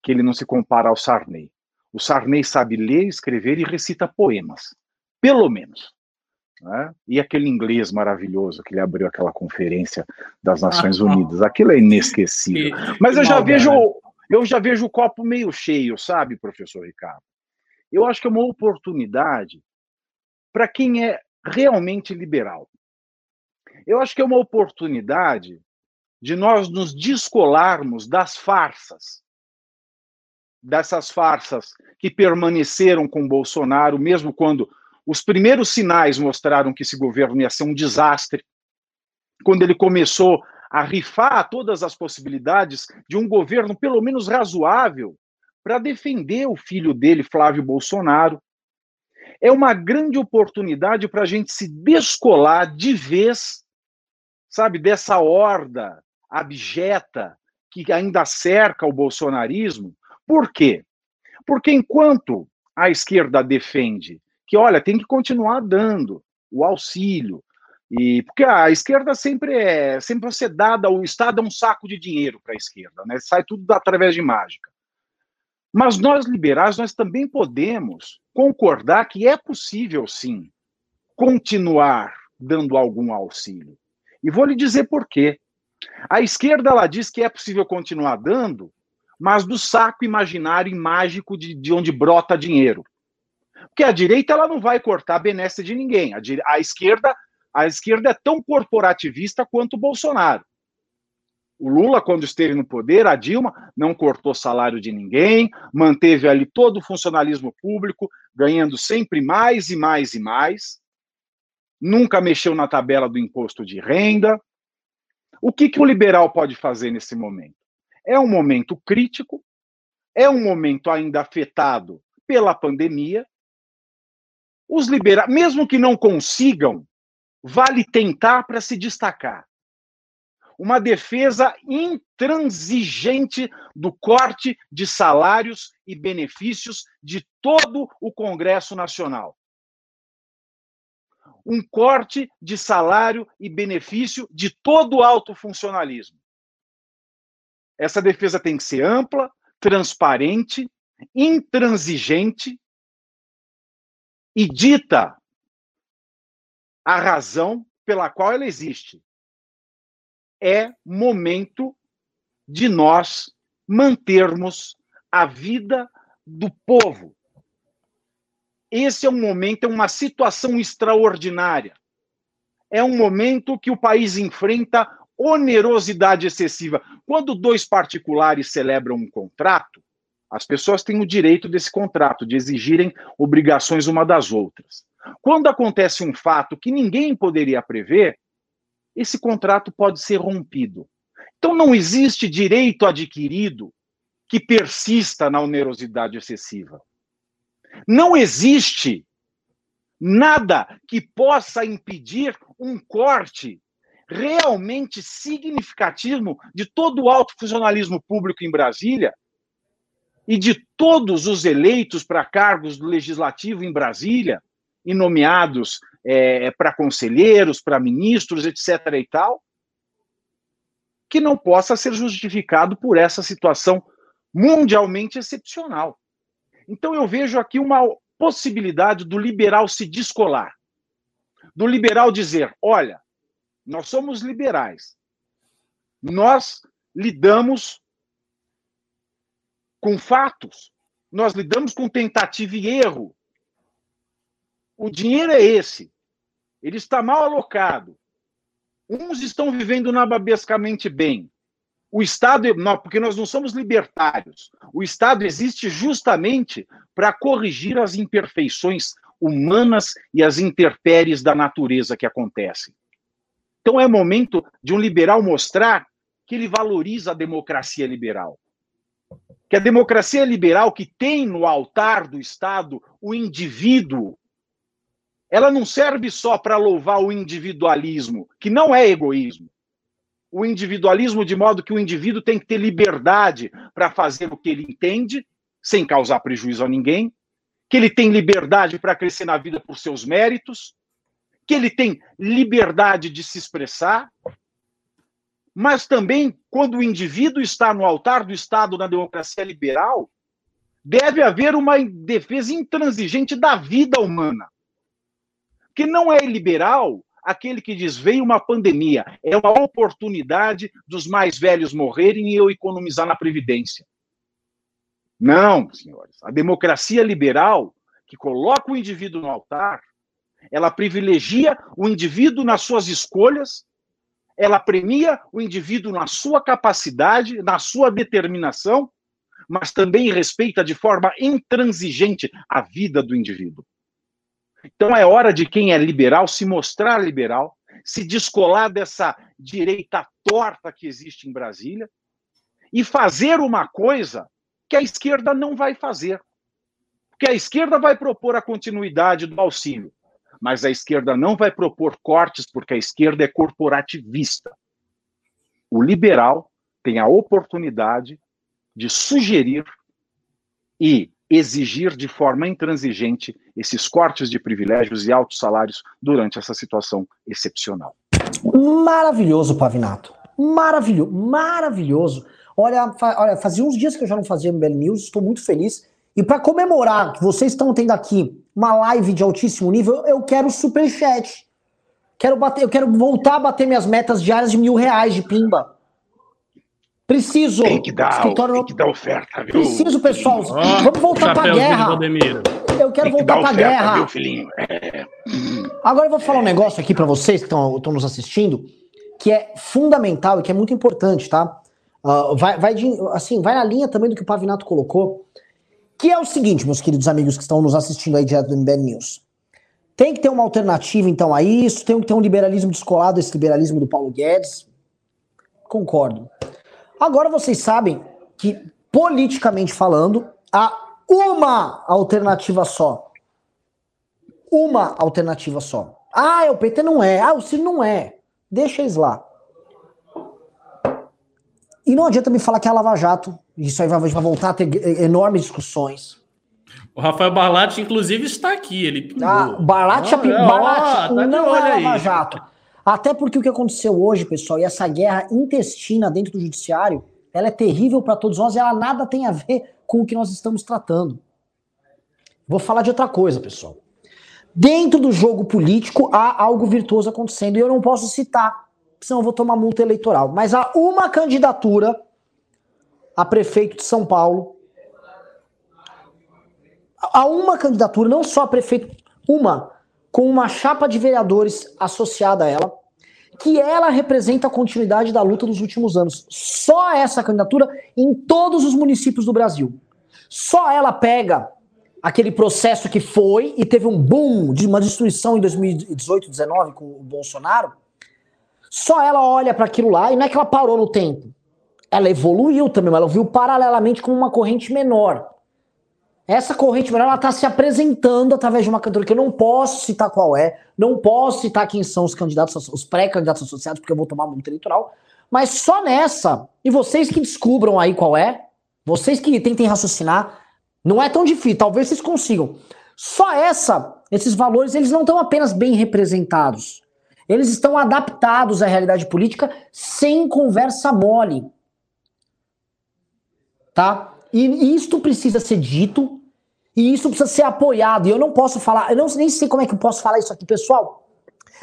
que ele não se compara ao Sarney. O Sarney sabe ler, escrever e recita poemas. Pelo menos. Né? E aquele inglês maravilhoso que ele abriu aquela conferência das Nações ah, Unidas. Aquilo é inesquecível. Que, Mas que eu já vejo. Eu já vejo o copo meio cheio, sabe, professor Ricardo? Eu acho que é uma oportunidade para quem é realmente liberal. Eu acho que é uma oportunidade de nós nos descolarmos das farsas, dessas farsas que permaneceram com Bolsonaro, mesmo quando os primeiros sinais mostraram que esse governo ia ser um desastre, quando ele começou a rifar todas as possibilidades de um governo pelo menos razoável para defender o filho dele, Flávio Bolsonaro. É uma grande oportunidade para a gente se descolar de vez, sabe, dessa horda abjeta que ainda cerca o bolsonarismo. Por quê? Porque enquanto a esquerda defende que, olha, tem que continuar dando o auxílio, e porque a esquerda sempre é sempre você dada, o Estado é um saco de dinheiro para a esquerda, né? Sai tudo através de mágica. Mas nós liberais, nós também podemos concordar que é possível, sim, continuar dando algum auxílio. E vou lhe dizer por quê. A esquerda ela diz que é possível continuar dando, mas do saco imaginário e mágico de, de onde brota dinheiro. Porque a direita ela não vai cortar a benesse de ninguém. A, a esquerda a esquerda é tão corporativista quanto o Bolsonaro. O Lula, quando esteve no poder, a Dilma não cortou salário de ninguém, manteve ali todo o funcionalismo público, ganhando sempre mais e mais e mais. Nunca mexeu na tabela do imposto de renda. O que, que o liberal pode fazer nesse momento? É um momento crítico, é um momento ainda afetado pela pandemia. Os liberais, mesmo que não consigam, vale tentar para se destacar uma defesa intransigente do corte de salários e benefícios de todo o Congresso Nacional. Um corte de salário e benefício de todo o alto funcionalismo. Essa defesa tem que ser ampla, transparente, intransigente e dita a razão pela qual ela existe é momento de nós mantermos a vida do povo. Esse é um momento, é uma situação extraordinária. É um momento que o país enfrenta onerosidade excessiva. Quando dois particulares celebram um contrato, as pessoas têm o direito desse contrato, de exigirem obrigações uma das outras. Quando acontece um fato que ninguém poderia prever, esse contrato pode ser rompido. Então, não existe direito adquirido que persista na onerosidade excessiva. Não existe nada que possa impedir um corte realmente significativo de todo o alto funcionalismo público em Brasília e de todos os eleitos para cargos do legislativo em Brasília e nomeados é, para conselheiros, para ministros, etc. e tal, que não possa ser justificado por essa situação mundialmente excepcional. Então eu vejo aqui uma possibilidade do liberal se descolar, do liberal dizer: olha, nós somos liberais, nós lidamos com fatos, nós lidamos com tentativa e erro. O dinheiro é esse ele está mal alocado. Uns estão vivendo nababescamente bem. O Estado, porque nós não somos libertários, o Estado existe justamente para corrigir as imperfeições humanas e as intempéries da natureza que acontecem. Então é momento de um liberal mostrar que ele valoriza a democracia liberal. Que a democracia liberal, que tem no altar do Estado o indivíduo, ela não serve só para louvar o individualismo, que não é egoísmo. O individualismo, de modo que o indivíduo tem que ter liberdade para fazer o que ele entende, sem causar prejuízo a ninguém, que ele tem liberdade para crescer na vida por seus méritos, que ele tem liberdade de se expressar, mas também, quando o indivíduo está no altar do Estado na democracia liberal, deve haver uma defesa intransigente da vida humana. Que não é liberal aquele que diz veio uma pandemia, é uma oportunidade dos mais velhos morrerem e eu economizar na previdência. Não, senhores. A democracia liberal, que coloca o indivíduo no altar, ela privilegia o indivíduo nas suas escolhas ela premia o indivíduo na sua capacidade, na sua determinação, mas também respeita de forma intransigente a vida do indivíduo. Então é hora de quem é liberal se mostrar liberal, se descolar dessa direita torta que existe em Brasília e fazer uma coisa que a esquerda não vai fazer. Porque a esquerda vai propor a continuidade do auxílio mas a esquerda não vai propor cortes porque a esquerda é corporativista. O liberal tem a oportunidade de sugerir e exigir de forma intransigente esses cortes de privilégios e altos salários durante essa situação excepcional. Maravilhoso, Pavinato. Maravilhoso, maravilhoso. Olha, fa olha, fazia uns dias que eu já não fazia MBL News, estou muito feliz. E para comemorar que vocês estão tendo aqui uma live de altíssimo nível, eu quero superchat. Quero bater, eu quero voltar a bater minhas metas diárias de mil reais de pimba. Preciso. Tem que dar, escritório... tem que dar oferta, viu? Preciso, pessoal. Ah, Vamos voltar pra guerra. Eu quero voltar que pra oferta, guerra. Viu, filhinho? É. Agora eu vou falar um negócio aqui para vocês que estão nos assistindo, que é fundamental e que é muito importante, tá? Uh, vai, vai, de, assim, vai na linha também do que o Pavinato colocou. Que é o seguinte, meus queridos amigos que estão nos assistindo aí direto do MBL News. Tem que ter uma alternativa, então, a isso, tem que ter um liberalismo descolado, esse liberalismo do Paulo Guedes. Concordo. Agora vocês sabem que, politicamente falando, há uma alternativa só. Uma alternativa só. Ah, o PT não é. Ah, o Ciro não é. Deixa eles lá. E não adianta me falar que é a Lava Jato isso aí vai, vai voltar a ter enormes discussões. O Rafael Barlatti, inclusive, está aqui. Ele Ah, Barlatti, ah, é, Barlatti tá não é Lava Jato. Até porque o que aconteceu hoje, pessoal, e essa guerra intestina dentro do judiciário, ela é terrível para todos nós e ela nada tem a ver com o que nós estamos tratando. Vou falar de outra coisa, pessoal. Dentro do jogo político há algo virtuoso acontecendo e eu não posso citar, senão eu vou tomar multa eleitoral. Mas há uma candidatura a prefeito de São Paulo. Há uma candidatura, não só a prefeito, uma, com uma chapa de vereadores associada a ela, que ela representa a continuidade da luta dos últimos anos. Só essa candidatura em todos os municípios do Brasil. Só ela pega aquele processo que foi e teve um boom de uma destruição em 2018, 2019 com o Bolsonaro. Só ela olha para aquilo lá e não é que ela parou no tempo ela evoluiu também, mas ela viu paralelamente como uma corrente menor. Essa corrente menor ela está se apresentando através de uma cantora que eu não posso citar qual é, não posso citar quem são os candidatos, os pré-candidatos associados, porque eu vou tomar multa eleitoral. Mas só nessa, e vocês que descubram aí qual é, vocês que tentem raciocinar, não é tão difícil, talvez vocês consigam. Só essa, esses valores, eles não estão apenas bem representados. Eles estão adaptados à realidade política sem conversa mole tá? E isto precisa ser dito e isso precisa ser apoiado. E eu não posso falar, eu não, nem sei como é que eu posso falar isso aqui, pessoal.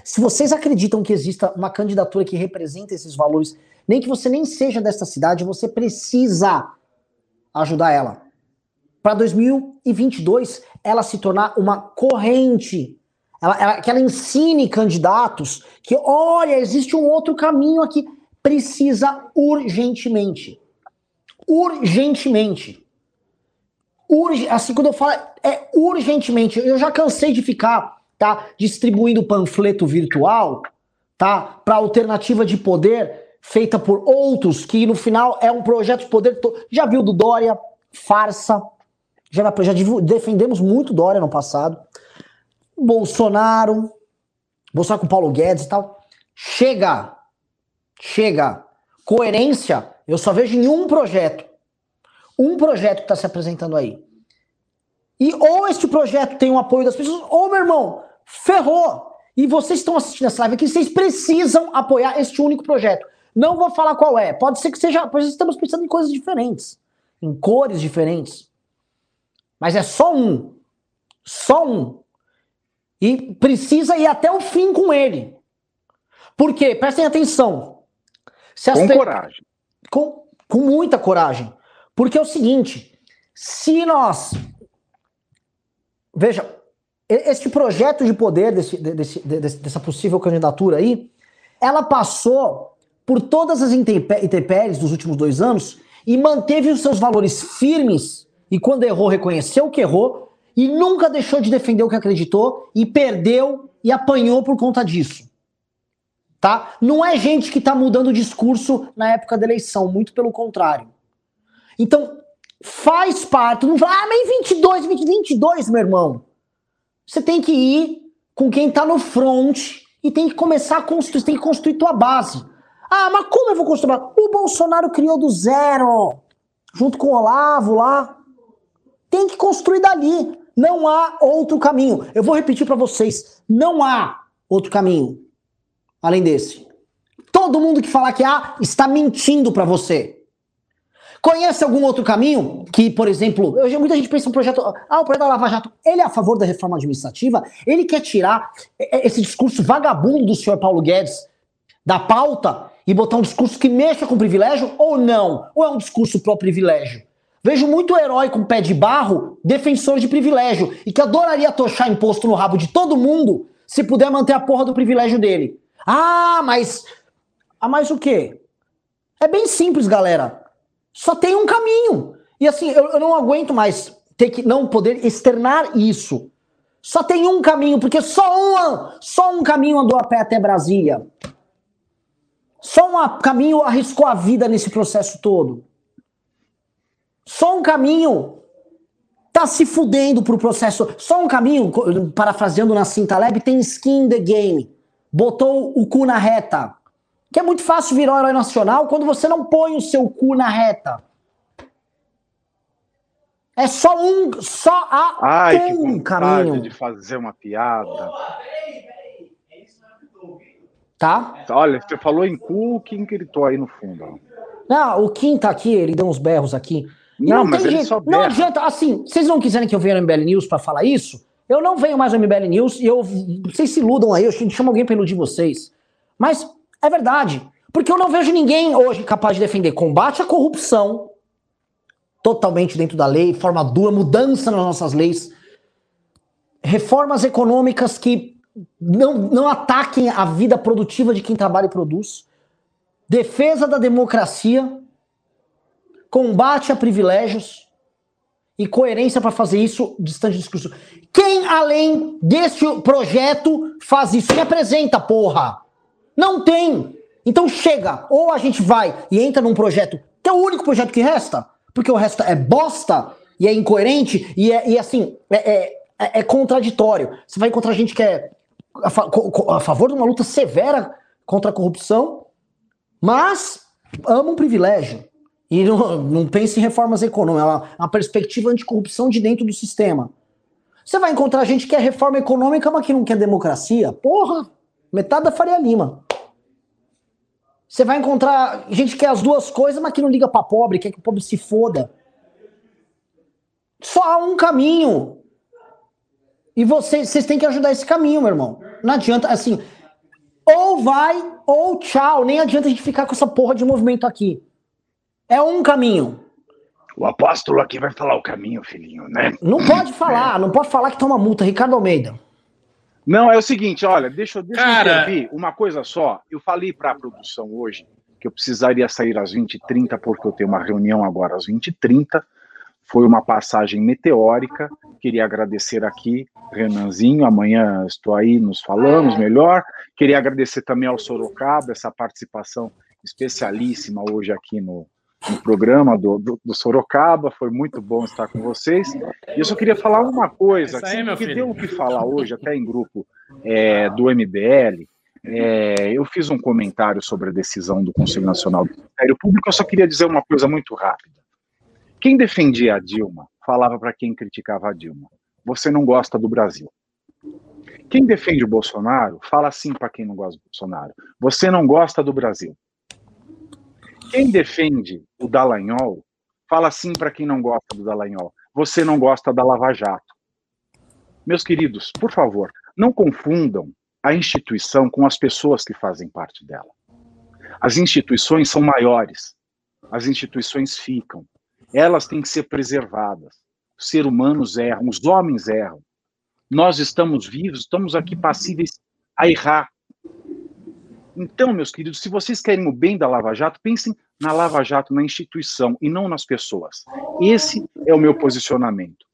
Se vocês acreditam que exista uma candidatura que representa esses valores, nem que você nem seja desta cidade, você precisa ajudar ela. Para 2022, ela se tornar uma corrente. Ela, ela, que ela ensine candidatos que, olha, existe um outro caminho aqui. Precisa urgentemente urgentemente. Urge, assim, quando eu falo, é urgentemente. Eu já cansei de ficar, tá, distribuindo panfleto virtual, tá, para alternativa de poder feita por outros, que no final é um projeto de poder. Já viu do Dória, farsa. Já, já defendemos muito Dória no passado. Bolsonaro, Bolsonaro com Paulo Guedes e tal. Chega! Chega! Coerência, eu só vejo em um projeto. Um projeto que está se apresentando aí. E ou este projeto tem o apoio das pessoas, ou, meu irmão, ferrou. E vocês estão assistindo essa live aqui, vocês precisam apoiar este único projeto. Não vou falar qual é. Pode ser que seja. Pois estamos pensando em coisas diferentes, em cores diferentes. Mas é só um. Só um. E precisa ir até o fim com ele. Por quê? Prestem atenção. com pe... coragem. Com, com muita coragem. Porque é o seguinte: se nós. Veja, este projeto de poder desse, desse, desse, dessa possível candidatura aí, ela passou por todas as intempéries dos últimos dois anos e manteve os seus valores firmes e quando errou reconheceu que errou e nunca deixou de defender o que acreditou e perdeu e apanhou por conta disso. Tá? Não é gente que está mudando o discurso na época da eleição, muito pelo contrário. Então, faz parte, não fala, ah, mas 22, 22, meu irmão. Você tem que ir com quem está no front e tem que começar a construir, tem que construir tua base. Ah, mas como eu vou construir? O Bolsonaro criou do zero, junto com o Olavo lá. Tem que construir dali. Não há outro caminho. Eu vou repetir para vocês: não há outro caminho além desse. Todo mundo que falar que há está mentindo para você. Conhece algum outro caminho que, por exemplo, eu, muita gente pensa no projeto, ah, o projeto da Lava Jato, ele é a favor da reforma administrativa, ele quer tirar esse discurso vagabundo do senhor Paulo Guedes da pauta e botar um discurso que mexa com privilégio ou não? Ou é um discurso pró-privilégio? Vejo muito herói com pé de barro, defensor de privilégio, e que adoraria tochar imposto no rabo de todo mundo se puder manter a porra do privilégio dele. Ah, mas. Ah, mas o quê? É bem simples, galera. Só tem um caminho. E assim, eu, eu não aguento mais ter que não poder externar isso. Só tem um caminho, porque só um, só um caminho andou a pé até Brasília. Só um caminho arriscou a vida nesse processo todo. Só um caminho tá se fudendo pro processo. Só um caminho, parafraseando na Cinta Lab, tem skin in the game. Botou o cu na reta. Que é muito fácil virar um herói nacional quando você não põe o seu cu na reta. É só um, só há Ai, um caminho. de fazer uma piada. Tá? Olha, você falou em cu, quem gritou aí no fundo? Não, o Kim tá aqui, ele deu uns berros aqui. Não, não, mas ele jeito. só berra. Não adianta, assim, vocês não quiserem que eu venha no MBL News para falar isso, eu não venho mais no MBL News e eu, vocês se iludam aí, eu chamo alguém para iludir vocês. Mas é verdade. Porque eu não vejo ninguém hoje capaz de defender combate à corrupção, totalmente dentro da lei, forma dura, mudança nas nossas leis, reformas econômicas que não, não ataquem a vida produtiva de quem trabalha e produz, defesa da democracia, combate a privilégios e coerência para fazer isso distante do discurso. Quem além deste projeto faz isso? Me apresenta, porra! Não tem. Então chega, ou a gente vai e entra num projeto, que é o único projeto que resta, porque o resto é bosta e é incoerente e é e assim, é, é, é, contraditório. Você vai encontrar gente que é a, fa a, favor de uma luta severa contra a corrupção, mas ama um privilégio. E não, não pensa em reformas econômicas, é uma, perspectiva anticorrupção de dentro do sistema. Você vai encontrar gente que quer reforma econômica, mas que não quer democracia. Porra! Metade da Faria Lima. Você vai encontrar gente que quer as duas coisas, mas que não liga para pobre, quer que o pobre se foda. Só há um caminho. E vocês, vocês têm que ajudar esse caminho, meu irmão. Não adianta, assim, ou vai ou tchau. Nem adianta a gente ficar com essa porra de movimento aqui. É um caminho. O apóstolo aqui vai falar o caminho, filhinho, né? Não pode falar, é. não pode falar que toma multa. Ricardo Almeida. Não, é o seguinte, olha, deixa, deixa Cara... eu uma coisa só. Eu falei para a produção hoje que eu precisaria sair às 20h30, porque eu tenho uma reunião agora às 20h30. Foi uma passagem meteórica. Queria agradecer aqui, Renanzinho. Amanhã estou aí, nos falamos melhor. Queria agradecer também ao Sorocaba, essa participação especialíssima hoje aqui no, no programa do, do, do, Sorocaba, foi muito bom estar com vocês. E eu só queria falar uma coisa, aí, assim, que deu o que falar hoje, até em grupo é, do MBL. É, eu fiz um comentário sobre a decisão do Conselho Nacional do Ministério Público, eu só queria dizer uma coisa muito rápida. Quem defendia a Dilma falava para quem criticava a Dilma: você não gosta do Brasil. Quem defende o Bolsonaro fala assim para quem não gosta do Bolsonaro: você não gosta do Brasil. Quem defende o Dallagnol fala assim para quem não gosta do Dallagnol: você não gosta da Lava Jato. Meus queridos, por favor, não confundam a instituição com as pessoas que fazem parte dela. As instituições são maiores, as instituições ficam, elas têm que ser preservadas. Os seres humanos erram, os homens erram. Nós estamos vivos, estamos aqui passíveis a errar. Então, meus queridos, se vocês querem o bem da Lava Jato, pensem na Lava Jato, na instituição e não nas pessoas. Esse é o meu posicionamento.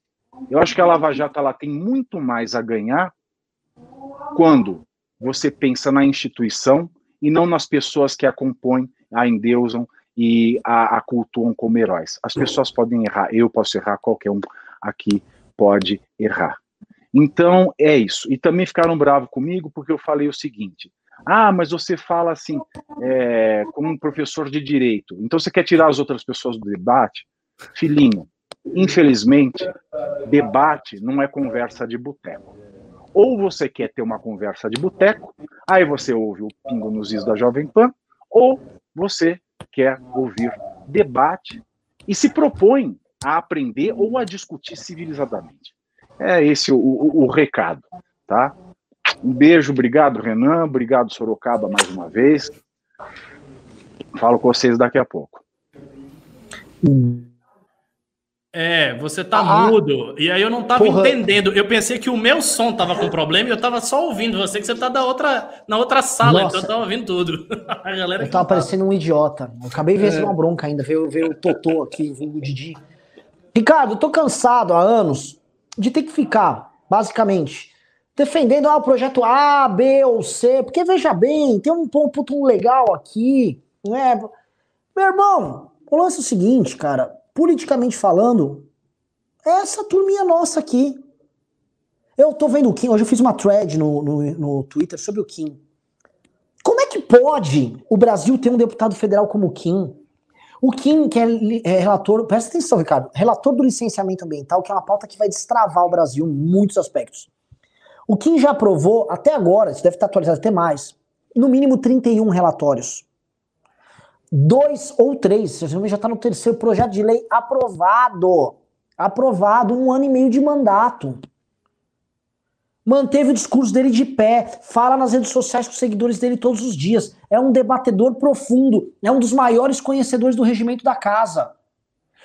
Eu acho que a Lava Jato ela tem muito mais a ganhar quando você pensa na instituição e não nas pessoas que a compõem, a endeusam e a, a cultuam como heróis. As pessoas podem errar, eu posso errar, qualquer um aqui pode errar. Então, é isso. E também ficaram bravos comigo porque eu falei o seguinte: ah, mas você fala assim, é, como um professor de direito, então você quer tirar as outras pessoas do debate? Filhinho, infelizmente, debate não é conversa de boteco. Ou você quer ter uma conversa de boteco, aí você ouve o Pingo nos Is da Jovem Pan, ou você quer ouvir debate e se propõe a aprender ou a discutir civilizadamente. É esse o, o, o recado, tá? Um beijo, obrigado, Renan, obrigado, Sorocaba, mais uma vez. Falo com vocês daqui a pouco. É, você tá ah, mudo. E aí eu não tava porra. entendendo. Eu pensei que o meu som tava com problema e eu tava só ouvindo você, que você tá da outra, na outra sala, Nossa. então eu tava ouvindo tudo. A galera eu tava parecendo um idiota. Eu acabei de ver é. uma bronca ainda, veio, veio o Totô aqui, o Didi. Ricardo, eu tô cansado há anos de ter que ficar, basicamente, defendendo ah, o projeto A, B ou C, porque veja bem, tem um ponto legal aqui, não é? Meu irmão, o lance é o seguinte, cara, politicamente falando, essa turminha nossa aqui. Eu tô vendo o Kim, hoje eu fiz uma thread no, no, no Twitter sobre o Kim. Como é que pode o Brasil ter um deputado federal como o Kim? O Kim, que é, é, relator, presta atenção, Ricardo, relator do licenciamento ambiental, que é uma pauta que vai destravar o Brasil em muitos aspectos. O Kim já aprovou, até agora, isso deve estar atualizado até mais, no mínimo 31 relatórios. Dois ou três, você já está no terceiro projeto de lei aprovado. Aprovado, um ano e meio de mandato. Manteve o discurso dele de pé, fala nas redes sociais com os seguidores dele todos os dias. É um debatedor profundo, é um dos maiores conhecedores do regimento da casa.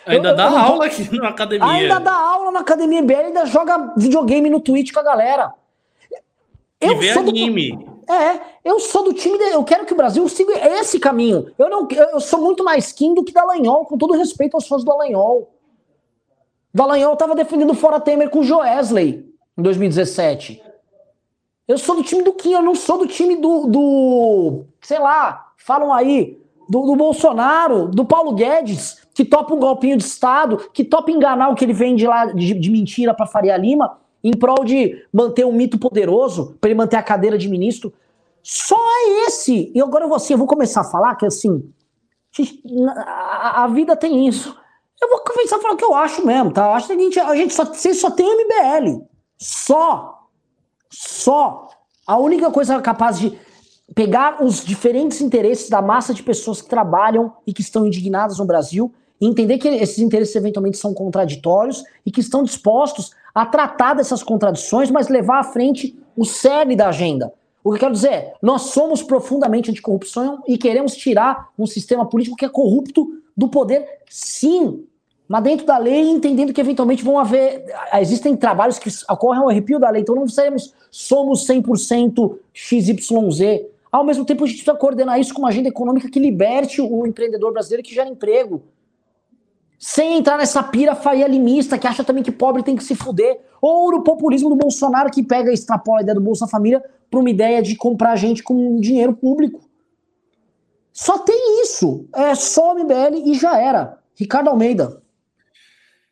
Ainda eu, dá eu, aula aqui na academia. Ainda dá aula na academia BL, ainda joga videogame no Twitch com a galera. Eu e vê anime. Do, é, eu sou do time. De, eu quero que o Brasil siga esse caminho. Eu não, eu sou muito mais Kim do que Dallagnol, com todo respeito aos fãs do Dallagnol. Dallagnol tava defendendo fora Temer com o Joesley em 2017. Eu sou do time do Kim, eu não sou do time do, do sei lá, falam aí, do, do, Bolsonaro, do Paulo Guedes, que topa um golpinho de Estado, que topa enganar o que ele vende lá de, de mentira para Faria Lima, em prol de manter um mito poderoso, para ele manter a cadeira de ministro. Só é esse. E agora eu vou, assim, eu vou começar a falar que assim, a, a vida tem isso. Eu vou começar a falar o que eu acho mesmo, tá? Eu acho que a gente, a gente só, só tem MBL. Só. Só. A única coisa capaz de pegar os diferentes interesses da massa de pessoas que trabalham e que estão indignadas no Brasil entender que esses interesses eventualmente são contraditórios e que estão dispostos a tratar dessas contradições, mas levar à frente o cerne da agenda. O que eu quero dizer é, nós somos profundamente anticorrupção e queremos tirar um sistema político que é corrupto do poder, sim, mas dentro da lei, entendendo que eventualmente vão haver. Existem trabalhos que ocorrem ao arrepio da lei, então não seremos, somos 100% XYZ. Ao mesmo tempo, a gente precisa coordenar isso com uma agenda econômica que liberte o empreendedor brasileiro que gera emprego. Sem entrar nessa pira faia limista que acha também que pobre tem que se fuder. Ou no populismo do Bolsonaro que pega e extrapola a ideia do Bolsa Família para uma ideia de comprar gente com dinheiro público. Só tem isso. É só o MBL e já era. Ricardo Almeida.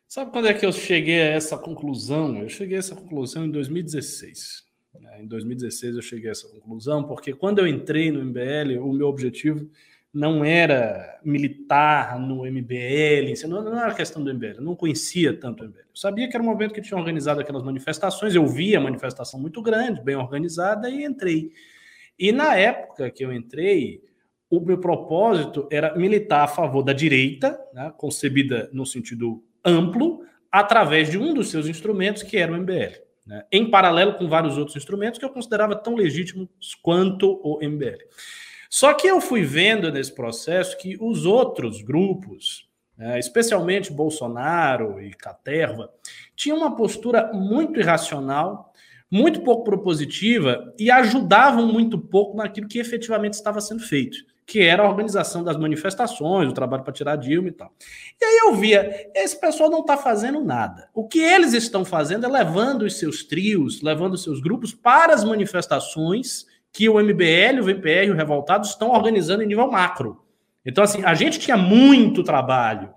Sabe quando é que eu cheguei a essa conclusão? Eu cheguei a essa conclusão em 2016. É, em 2016 eu cheguei a essa conclusão, porque quando eu entrei no MBL, o meu objetivo não era militar no MBL, não, era questão do MBL, não conhecia tanto o MBL. Eu sabia que era um momento que tinha organizado aquelas manifestações, eu via a manifestação muito grande, bem organizada, e entrei. E na época que eu entrei, o meu propósito era militar a favor da direita, né, concebida no sentido amplo, através de um dos seus instrumentos, que era o MBL. Né, em paralelo com vários outros instrumentos que eu considerava tão legítimos quanto o MBL. Só que eu fui vendo nesse processo que os outros grupos, né, especialmente Bolsonaro e Caterva, tinham uma postura muito irracional, muito pouco propositiva e ajudavam muito pouco naquilo que efetivamente estava sendo feito, que era a organização das manifestações, o trabalho para tirar Dilma e tal. E aí eu via, esse pessoal não está fazendo nada. O que eles estão fazendo é levando os seus trios, levando os seus grupos para as manifestações que o MBL, o VPR e o Revoltados estão organizando em nível macro. Então, assim, a gente tinha muito trabalho.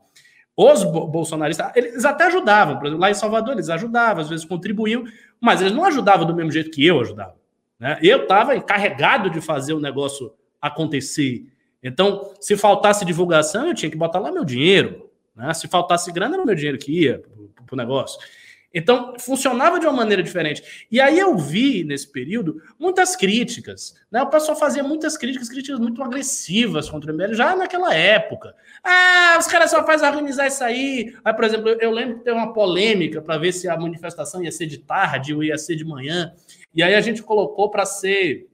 Os bolsonaristas, eles até ajudavam, por exemplo, lá em Salvador, eles ajudavam, às vezes contribuíam, mas eles não ajudavam do mesmo jeito que eu ajudava. Né? Eu estava encarregado de fazer o negócio acontecer. Então, se faltasse divulgação, eu tinha que botar lá meu dinheiro. Né? Se faltasse grana, era o meu dinheiro que ia para o negócio. Então, funcionava de uma maneira diferente. E aí eu vi, nesse período, muitas críticas. Né? O pessoal fazia muitas críticas, críticas muito agressivas contra o MBL, já naquela época. Ah, os caras só fazem organizar isso aí. Aí, por exemplo, eu lembro que teve uma polêmica para ver se a manifestação ia ser de tarde ou ia ser de manhã. E aí a gente colocou para ser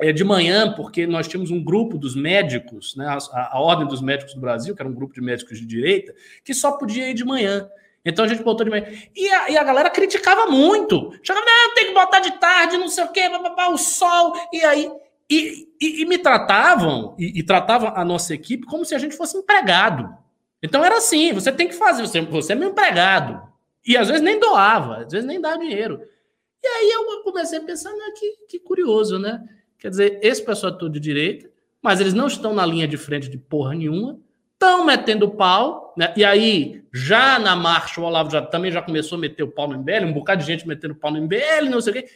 é, de manhã, porque nós tínhamos um grupo dos médicos, né, a, a, Ordem dos Médicos do Brasil, que era um grupo de médicos de direita, que só podia ir de manhã. Então a gente botou de manhã. E a, e a galera criticava muito. Chegava, não, tem que botar de tarde, não sei o quê, babá, o sol. E aí. E, e, e me tratavam, e, e, tratavam a nossa equipe como se a gente fosse empregado. Então era assim: você tem que fazer, você, você é meu empregado. E às vezes nem doava, às vezes nem dava dinheiro. E aí eu comecei a pensar, né, que, que curioso, né? Quer dizer, esse pessoal é todo de direita, mas eles não estão na linha de frente de porra nenhuma estão metendo pau, né? E aí, já na marcha, o Olavo já, também já começou a meter o pau no MBL, um bocado de gente metendo pau no MBL, não sei o quê,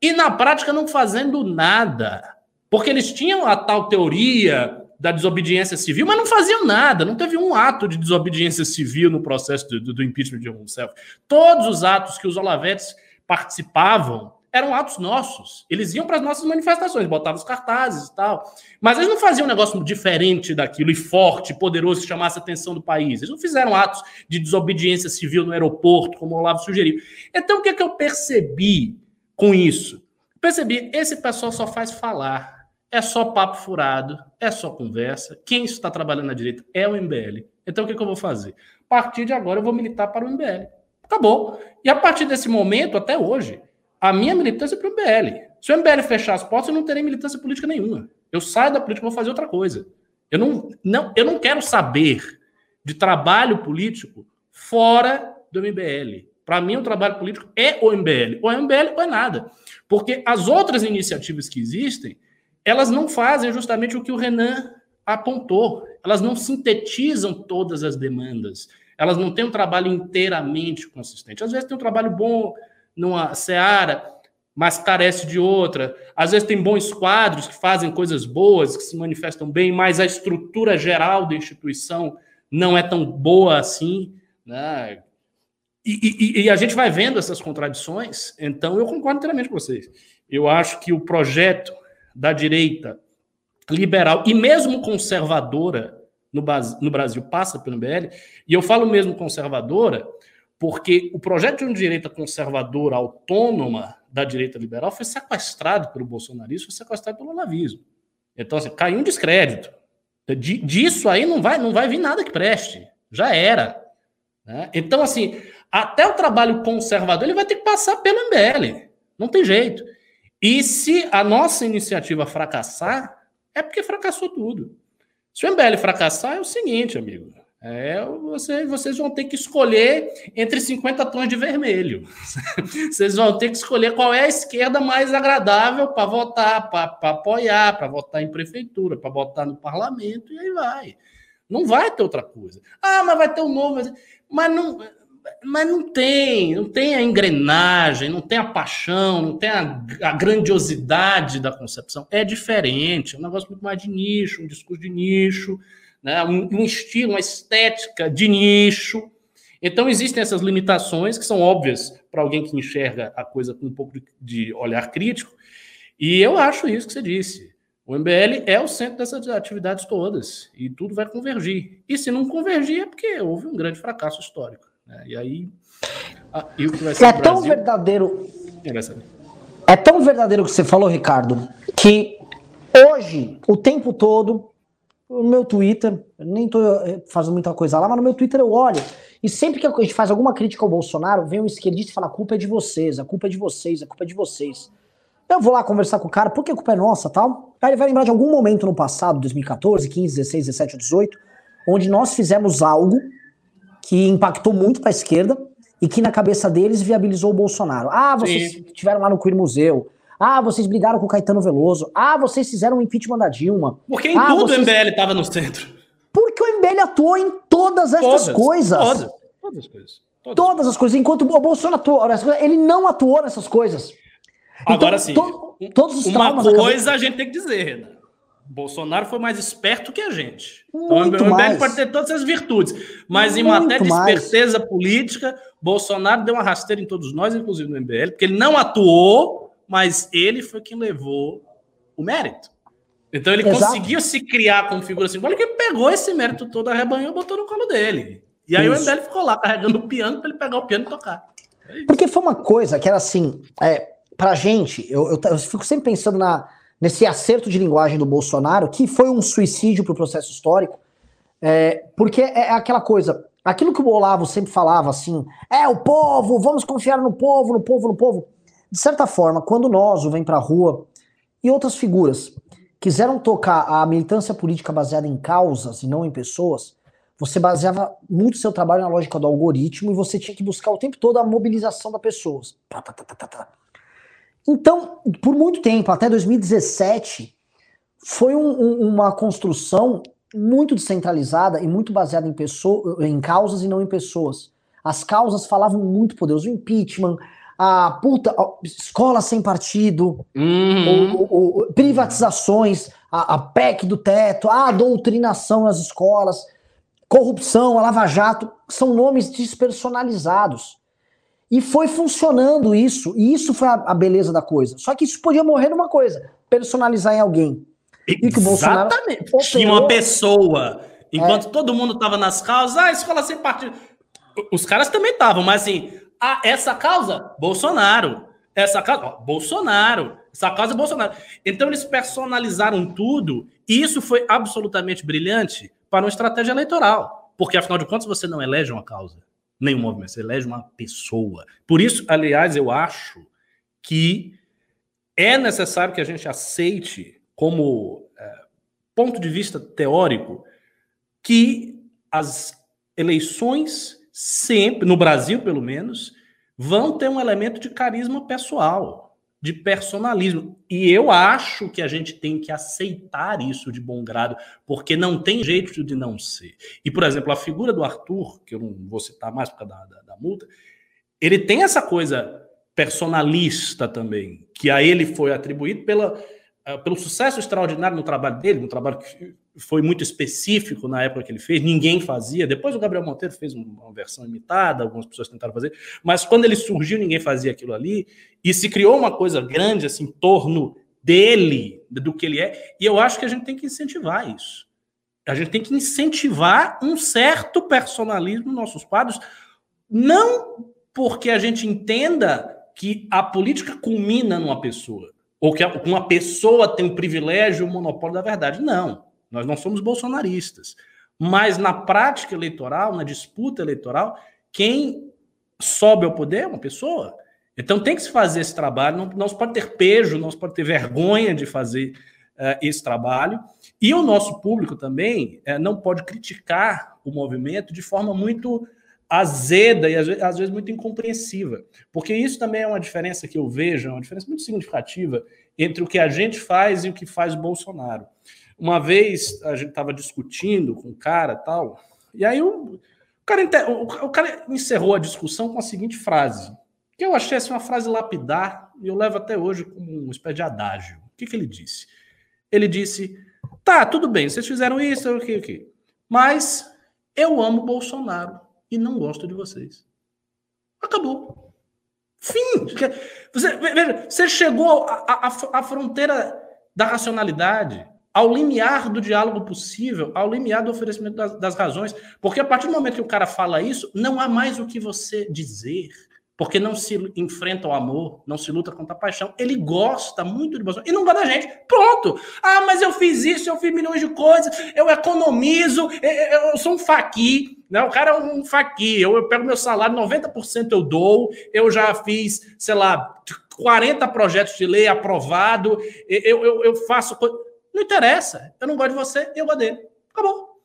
e na prática não fazendo nada. Porque eles tinham a tal teoria da desobediência civil, mas não faziam nada, não teve um ato de desobediência civil no processo do, do, do impeachment de Rousseff. Todos os atos que os Olavetes participavam eram atos nossos. Eles iam para as nossas manifestações, botavam os cartazes e tal. Mas eles não faziam um negócio diferente daquilo e forte, poderoso, que chamasse a atenção do país. Eles não fizeram atos de desobediência civil no aeroporto, como o Olavo sugeriu. Então, o que, é que eu percebi com isso? Percebi, esse pessoal só faz falar. É só papo furado, é só conversa. Quem está trabalhando na direita é o MBL. Então, o que, é que eu vou fazer? A partir de agora, eu vou militar para o MBL. Acabou. E a partir desse momento, até hoje, a minha militância é para o MBL. Se o MBL fechar as portas, eu não terei militância política nenhuma. Eu saio da política vou fazer outra coisa. Eu não, não, eu não quero saber de trabalho político fora do MBL. Para mim, o trabalho político é o MBL. Ou é MBL ou é nada. Porque as outras iniciativas que existem, elas não fazem justamente o que o Renan apontou. Elas não sintetizam todas as demandas. Elas não têm um trabalho inteiramente consistente. Às vezes tem um trabalho bom numa seara, mas carece de outra. Às vezes tem bons quadros que fazem coisas boas, que se manifestam bem, mas a estrutura geral da instituição não é tão boa assim, né? E, e, e, a gente vai vendo essas contradições, então eu concordo inteiramente com vocês. Eu acho que o projeto da direita liberal e mesmo conservadora no, no Brasil passa pelo MBL, e eu falo mesmo conservadora porque o projeto de uma direita conservadora, autônoma da direita liberal, foi sequestrado pelo bolsonarismo, foi sequestrado pelo olavismo. Então, assim, caiu um descrédito. De, disso aí não vai, não vai vir nada que preste. Já era. Né? Então, assim, até o trabalho conservador ele vai ter que passar pelo MBL. Não tem jeito. E se a nossa iniciativa fracassar, é porque fracassou tudo. Se o MBL fracassar, é o seguinte, amigo. É, você, vocês vão ter que escolher entre 50 tons de vermelho. vocês vão ter que escolher qual é a esquerda mais agradável para votar, para apoiar, para votar em prefeitura, para votar no parlamento, e aí vai. Não vai ter outra coisa. Ah, mas vai ter um novo. Mas não, mas não tem, não tem a engrenagem, não tem a paixão, não tem a, a, grandiosidade da concepção. É diferente, é um negócio muito mais de nicho, um discurso de nicho, né? um, um estilo, uma estética de nicho. Então existem essas limitações que são óbvias para alguém que enxerga a coisa com um pouco de, olhar crítico. E eu acho isso que você disse. O MBL é o centro dessas atividades todas e tudo vai convergir. E se não convergir é porque houve um grande fracasso histórico. Né? E aí, a, e o que vai ser é tão Brasil, verdadeiro. É tão verdadeiro o que você falou, Ricardo, que hoje, o tempo todo, no meu Twitter, nem tô eh, fazendo muita coisa lá, mas no meu Twitter eu olho. E sempre que a gente faz alguma crítica ao Bolsonaro, vem um esquerdista e fala: a culpa é de vocês, a culpa é de vocês, a culpa é de vocês. Eu vou lá conversar com o cara, porque a culpa é nossa tal. Aí ele vai lembrar de algum momento no passado, 2014, 15, 16, 17, 18, onde nós fizemos algo que impactou muito para a esquerda e que na cabeça deles viabilizou o Bolsonaro. Ah, vocês Sim. tiveram lá no Queer Museu. Ah, vocês brigaram com o Caetano Veloso. Ah, vocês fizeram o impeachment da Dilma. Porque em ah, tudo vocês... o MBL estava no centro. Porque o MBL atuou em todas essas coisas. Todas, todas as coisas. Todas. todas as coisas. Enquanto o Bolsonaro atuou, ele não atuou nessas coisas. Agora então, sim. To, todos os uma coisa a gente tem que dizer, Renan. Bolsonaro foi mais esperto que a gente. Muito então, o MBL pode ter todas as virtudes, mas em Muito matéria de esperteza mais. política, Bolsonaro deu uma rasteira em todos nós, inclusive no MBL, porque ele não atuou, mas ele foi quem levou o mérito. Então ele Exato. conseguiu se criar como figura simbólica e pegou esse mérito todo, arrebanhou e botou no colo dele. E aí Isso. o MBL ficou lá carregando o piano para ele pegar o piano e tocar. É porque foi uma coisa que era assim, é, pra gente, eu, eu, eu fico sempre pensando na nesse acerto de linguagem do Bolsonaro, que foi um suicídio para o processo histórico, é, porque é, é aquela coisa, aquilo que o Olavo sempre falava assim, é o povo, vamos confiar no povo, no povo, no povo. De certa forma, quando nós, o Vem Pra Rua e outras figuras quiseram tocar a militância política baseada em causas e não em pessoas, você baseava muito seu trabalho na lógica do algoritmo e você tinha que buscar o tempo todo a mobilização das pessoas. Tá, tá, tá, então, por muito tempo, até 2017, foi um, um, uma construção muito descentralizada e muito baseada em, pessoa, em causas e não em pessoas. As causas falavam muito poderoso. O impeachment, a puta, a escola sem partido, uhum. privatizações, a, a PEC do teto, a doutrinação nas escolas, corrupção, a Lava Jato, são nomes despersonalizados. E foi funcionando isso, e isso foi a, a, beleza da coisa. Só que isso podia morrer numa coisa, personalizar em alguém. E que o Bolsonaro operou... Tinha uma pessoa, enquanto é. todo mundo estava nas causas, ah, escola sem partido. Os caras também estavam, mas assim, ah, essa causa, Bolsonaro. Essa causa, ó, Bolsonaro. Essa causa, Bolsonaro. Então eles personalizaram tudo, e isso foi absolutamente brilhante para uma estratégia eleitoral. Porque, afinal de contas, você não elege uma causa nenhum movimento, você elege uma pessoa. Por isso, aliás, eu acho que é necessário que a gente aceite como é, ponto de vista teórico que as eleições sempre, no Brasil pelo menos, vão ter um elemento de carisma pessoal de personalismo. E eu acho que a gente tem que aceitar isso de bom grado, porque não tem jeito de não ser. E, por exemplo, a figura do Arthur, que eu não vou citar mais por causa da, da, da multa, ele tem essa coisa personalista também, que a ele foi atribuído pela, uh, pelo sucesso extraordinário no trabalho dele, no trabalho que foi muito específico na época que ele fez, ninguém fazia. Depois o Gabriel Monteiro fez uma versão imitada, algumas pessoas tentaram fazer, mas quando ele surgiu, ninguém fazia aquilo ali, e se criou uma coisa grande assim em torno dele, do que ele é, e eu acho que a gente tem que incentivar isso. A gente tem que incentivar um certo personalismo nos nossos quadros, não porque a gente entenda que a política culmina numa pessoa, ou que uma pessoa tem o privilégio, o monopólio da verdade. Não. Nós não somos bolsonaristas. Mas na prática eleitoral, na disputa eleitoral, quem sobe ao poder é uma pessoa. Então tem que se fazer esse trabalho, não, não se pode ter pejo, não se pode ter vergonha de fazer uh, esse trabalho. E o nosso público também uh, não pode criticar o movimento de forma muito azeda e às vezes muito incompreensiva. Porque isso também é uma diferença que eu vejo, é uma diferença muito significativa entre o que a gente faz e o que faz o Bolsonaro. Uma vez a gente estava discutindo com o cara tal, e aí o, o, cara, o, cara encerrou a discussão com a seguinte frase, que eu achei assim, uma frase lapidar, e eu levo até hoje como uma espécie de adágio. O que, que ele disse? Ele disse: tá, tudo bem, vocês fizeram isso, o que, o que, mas eu amo Bolsonaro e não gosto de vocês. Acabou. Fim. Você, veja, você chegou à fronteira da racionalidade ao limiar do diálogo possível, ao limiar do oferecimento das, das, razões. Porque a partir do momento que o cara fala isso, não há mais o que você dizer. Porque não se enfrenta o amor, não se luta contra a paixão. Ele gosta muito de Bolsonaro e não gosta da gente. Pronto! Ah, mas eu fiz isso, eu fiz milhões de coisas, eu economizo, eu, eu sou um faqui. Né? O cara é um faqui. Eu, eu pego meu salário, 90% eu dou, eu já fiz, sei lá, 40 projetos de lei aprovado, eu, eu, eu faço. Não interessa. Eu não gosto de você, eu gosto dele. Acabou.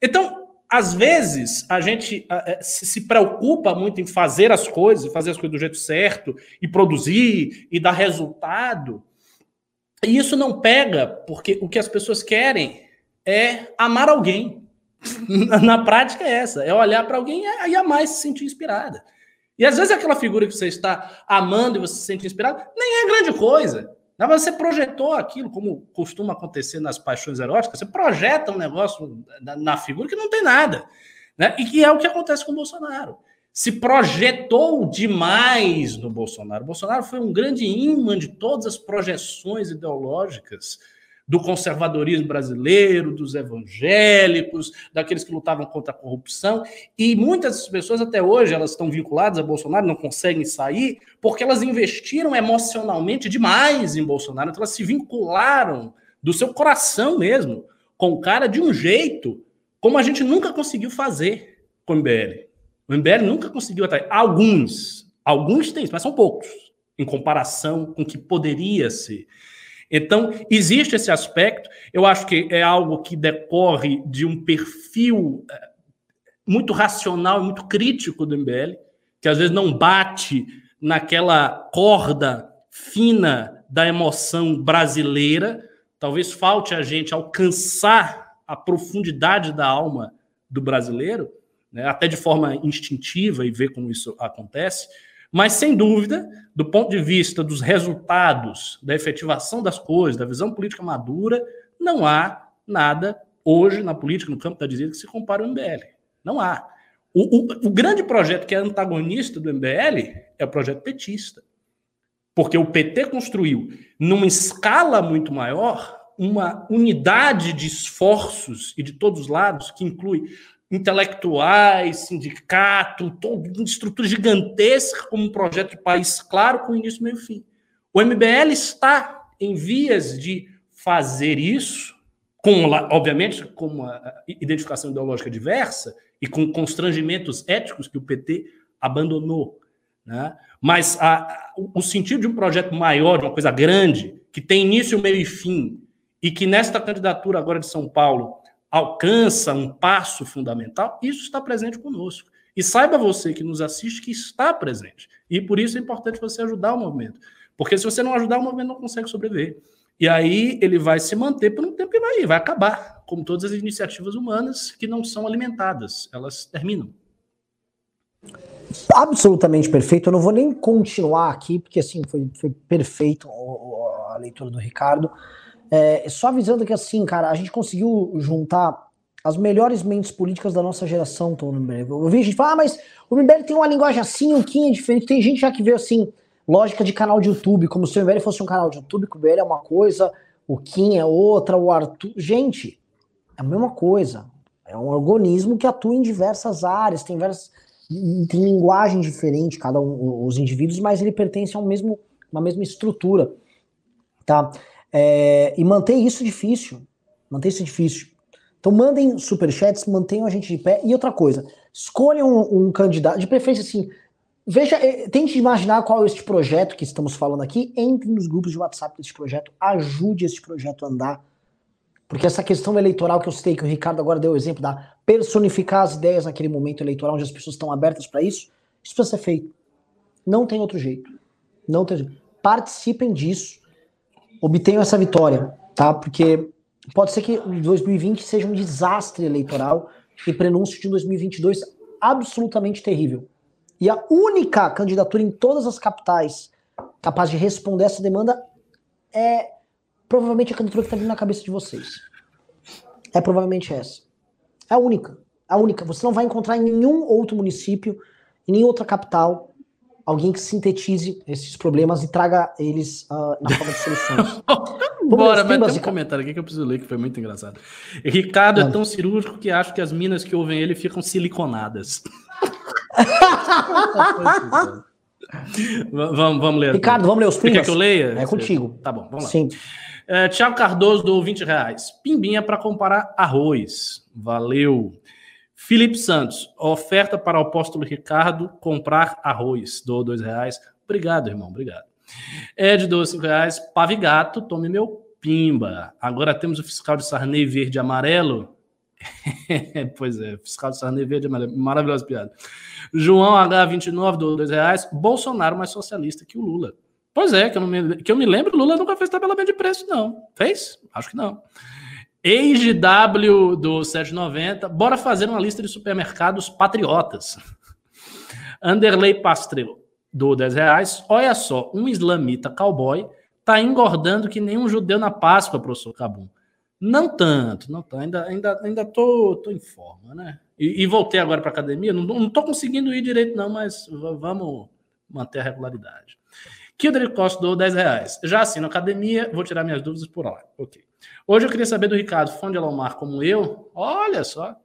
Então, às vezes, a gente é, se preocupa muito em fazer as coisas, fazer as coisas do jeito certo, e produzir, e dar resultado. E isso não pega, porque o que as pessoas querem é amar alguém. Na prática é essa, é olhar para alguém e amar e se sentir inspirada. E às vezes aquela figura que você está amando e você se sente inspirado, nem é grande coisa. Mas você projetou aquilo, como costuma acontecer nas paixões eróticas, você projeta um negócio na, na figura que não tem nada. Né? E que é o que acontece com o Bolsonaro. Se projetou demais no Bolsonaro. O Bolsonaro foi um grande imã de todas as projeções ideológicas do conservadorismo brasileiro, dos evangélicos, daqueles que lutavam contra a corrupção. E muitas pessoas até hoje elas estão vinculadas a Bolsonaro, não conseguem sair, porque elas investiram emocionalmente demais em Bolsonaro, então elas se vincularam do seu coração mesmo com o cara de um jeito como a gente nunca conseguiu fazer com o MBL. O MBL nunca conseguiu atrair. Alguns, alguns têm, mas são poucos, em comparação com o que poderia ser. Então, existe esse aspecto, eu acho que é algo que decorre de um perfil eh, muito racional e muito crítico do MBL, que às vezes não bate naquela corda fina da emoção brasileira. Talvez falte a gente alcançar a profundidade da alma do brasileiro, né, até de forma instintiva e ver como isso acontece. Mas, sem dúvida, do ponto de vista dos resultados, da efetivação das coisas, da visão política madura, não há nada hoje na política, no campo da direita, que se compare ao MBL. Não há. O, o, o, grande projeto que é antagonista do MBL é o projeto petista. Porque o PT construiu, numa escala muito maior, uma unidade de esforços e de todos os lados, que inclui intelectuais, sindicato, uma estrutura gigantesca como um projeto de país claro com início, meio e fim. O MBL está em vias de fazer isso, com, obviamente, com uma identificação ideológica diversa e com constrangimentos éticos que o PT abandonou. Né? Mas a, o sentido de um projeto maior, de uma coisa grande, que tem início, meio e fim, e que nesta candidatura agora de São Paulo alcança um passo fundamental, isso está presente conosco. E saiba você que nos assiste que está presente. E por isso é importante você ajudar o movimento. Porque se você não ajudar, o movimento não consegue sobreviver. E aí ele vai se manter por um tempo e vai, vai acabar, como todas as iniciativas humanas que não são alimentadas, elas terminam. Absolutamente perfeito. Eu não vou nem continuar aqui, porque assim foi, foi perfeito a leitura do Ricardo. É, só avisando que assim, cara, a gente conseguiu juntar as melhores mentes políticas da nossa geração no MBL. Eu vi gente falar, ah, mas o MBL tem uma linguagem assim, o Kim é diferente. Tem gente já que vê assim, lógica de canal de YouTube, como se o MBL fosse um canal de YouTube, que o MBL é uma coisa, o Kim é outra, o Arthur. Gente, é a mesma coisa. É um organismo que atua em diversas áreas, tem várias. tem linguagem diferente, cada um, os indivíduos, mas ele pertence a um mesmo, uma mesma estrutura. Tá? É, e manter isso difícil. Manter isso difícil. Então mandem superchats, mantenham a gente de pé. E outra coisa, escolham um, um candidato, de preferência assim, veja, é, tente imaginar qual é este projeto que estamos falando aqui, entre nos grupos de WhatsApp desse projeto, ajude esse projeto a andar. Porque essa questão eleitoral que eu citei, que o Ricardo agora deu o exemplo da personificar as ideias naquele momento eleitoral, onde as pessoas estão abertas para isso, isso precisa ser feito. Não tem outro jeito. Não tem jeito. Participem disso. Obtenham essa vitória, tá? Porque pode ser que 2020 seja um desastre eleitoral e prenúncio de 2022 absolutamente terrível. E a única candidatura em todas as capitais capaz de responder essa demanda é provavelmente a candidatura que está vindo na cabeça de vocês. É provavelmente essa. É a única. A única. Você não vai encontrar em nenhum outro município, em nenhuma outra capital, alguém que sintetize esses problemas e traga eles uh, na forma de soluções. Bora, mas tem um comentário aqui que eu preciso ler que foi muito engraçado. Ricardo é tão cirúrgico que acha que as minas que ouvem ele ficam siliconadas. vamos, vamos ler. Ricardo, vamos ler os primos. Quer que eu leia? É contigo. Tá bom, vamos lá. Sim. É, Tiago Cardoso do 20 reais. Pimbinha para comparar arroz. Valeu. Felipe Santos, oferta para o apóstolo Ricardo comprar arroz. Dou dois reais. Obrigado, irmão, obrigado. Ed, dou cinco reais. Pavigato, tome meu pimba. Agora temos o fiscal de Sarney verde e amarelo. pois é, fiscal de Sarney verde e amarelo. Maravilhosa piada. João H29, dou dois reais. Bolsonaro mais socialista que o Lula. Pois é, que eu, me, que eu me lembro, Lula nunca fez tabelamento de preço, não. Fez? Acho que não. Ex-W do 790, bora fazer uma lista de supermercados patriotas. Anderley Pastrello, do 10 reais. Olha só, um islamita cowboy tá engordando que nem um judeu na Páscoa, professor Cabum. Não tanto, não tanto. Ainda, ainda, ainda tô, tô em forma, né? E, e voltei agora para academia. Não, não tô conseguindo ir direito, não, mas vamos manter a regularidade. Kildare Costa doou 10 reais. Já assino academia, vou tirar minhas dúvidas por lá. Ok. Hoje eu queria saber do Ricardo, fã de Alomar como eu, olha só,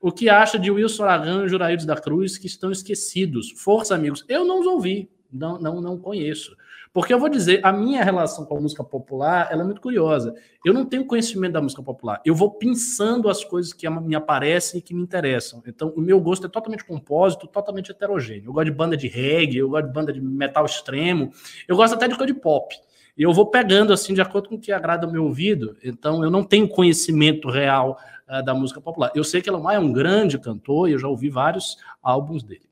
o que acha de Wilson Aragão e Juraídos da Cruz que estão esquecidos. Força, amigos. Eu não os ouvi, não, não, não conheço. Porque eu vou dizer, a minha relação com a música popular ela é muito curiosa. Eu não tenho conhecimento da música popular. Eu vou pensando as coisas que me aparecem e que me interessam. Então, o meu gosto é totalmente compósito, totalmente heterogêneo. Eu gosto de banda de reggae, eu gosto de banda de metal extremo, eu gosto até de coisa de pop. E eu vou pegando assim de acordo com o que agrada o meu ouvido. Então, eu não tenho conhecimento real uh, da música popular. Eu sei que Elomar é um grande cantor e eu já ouvi vários álbuns dele.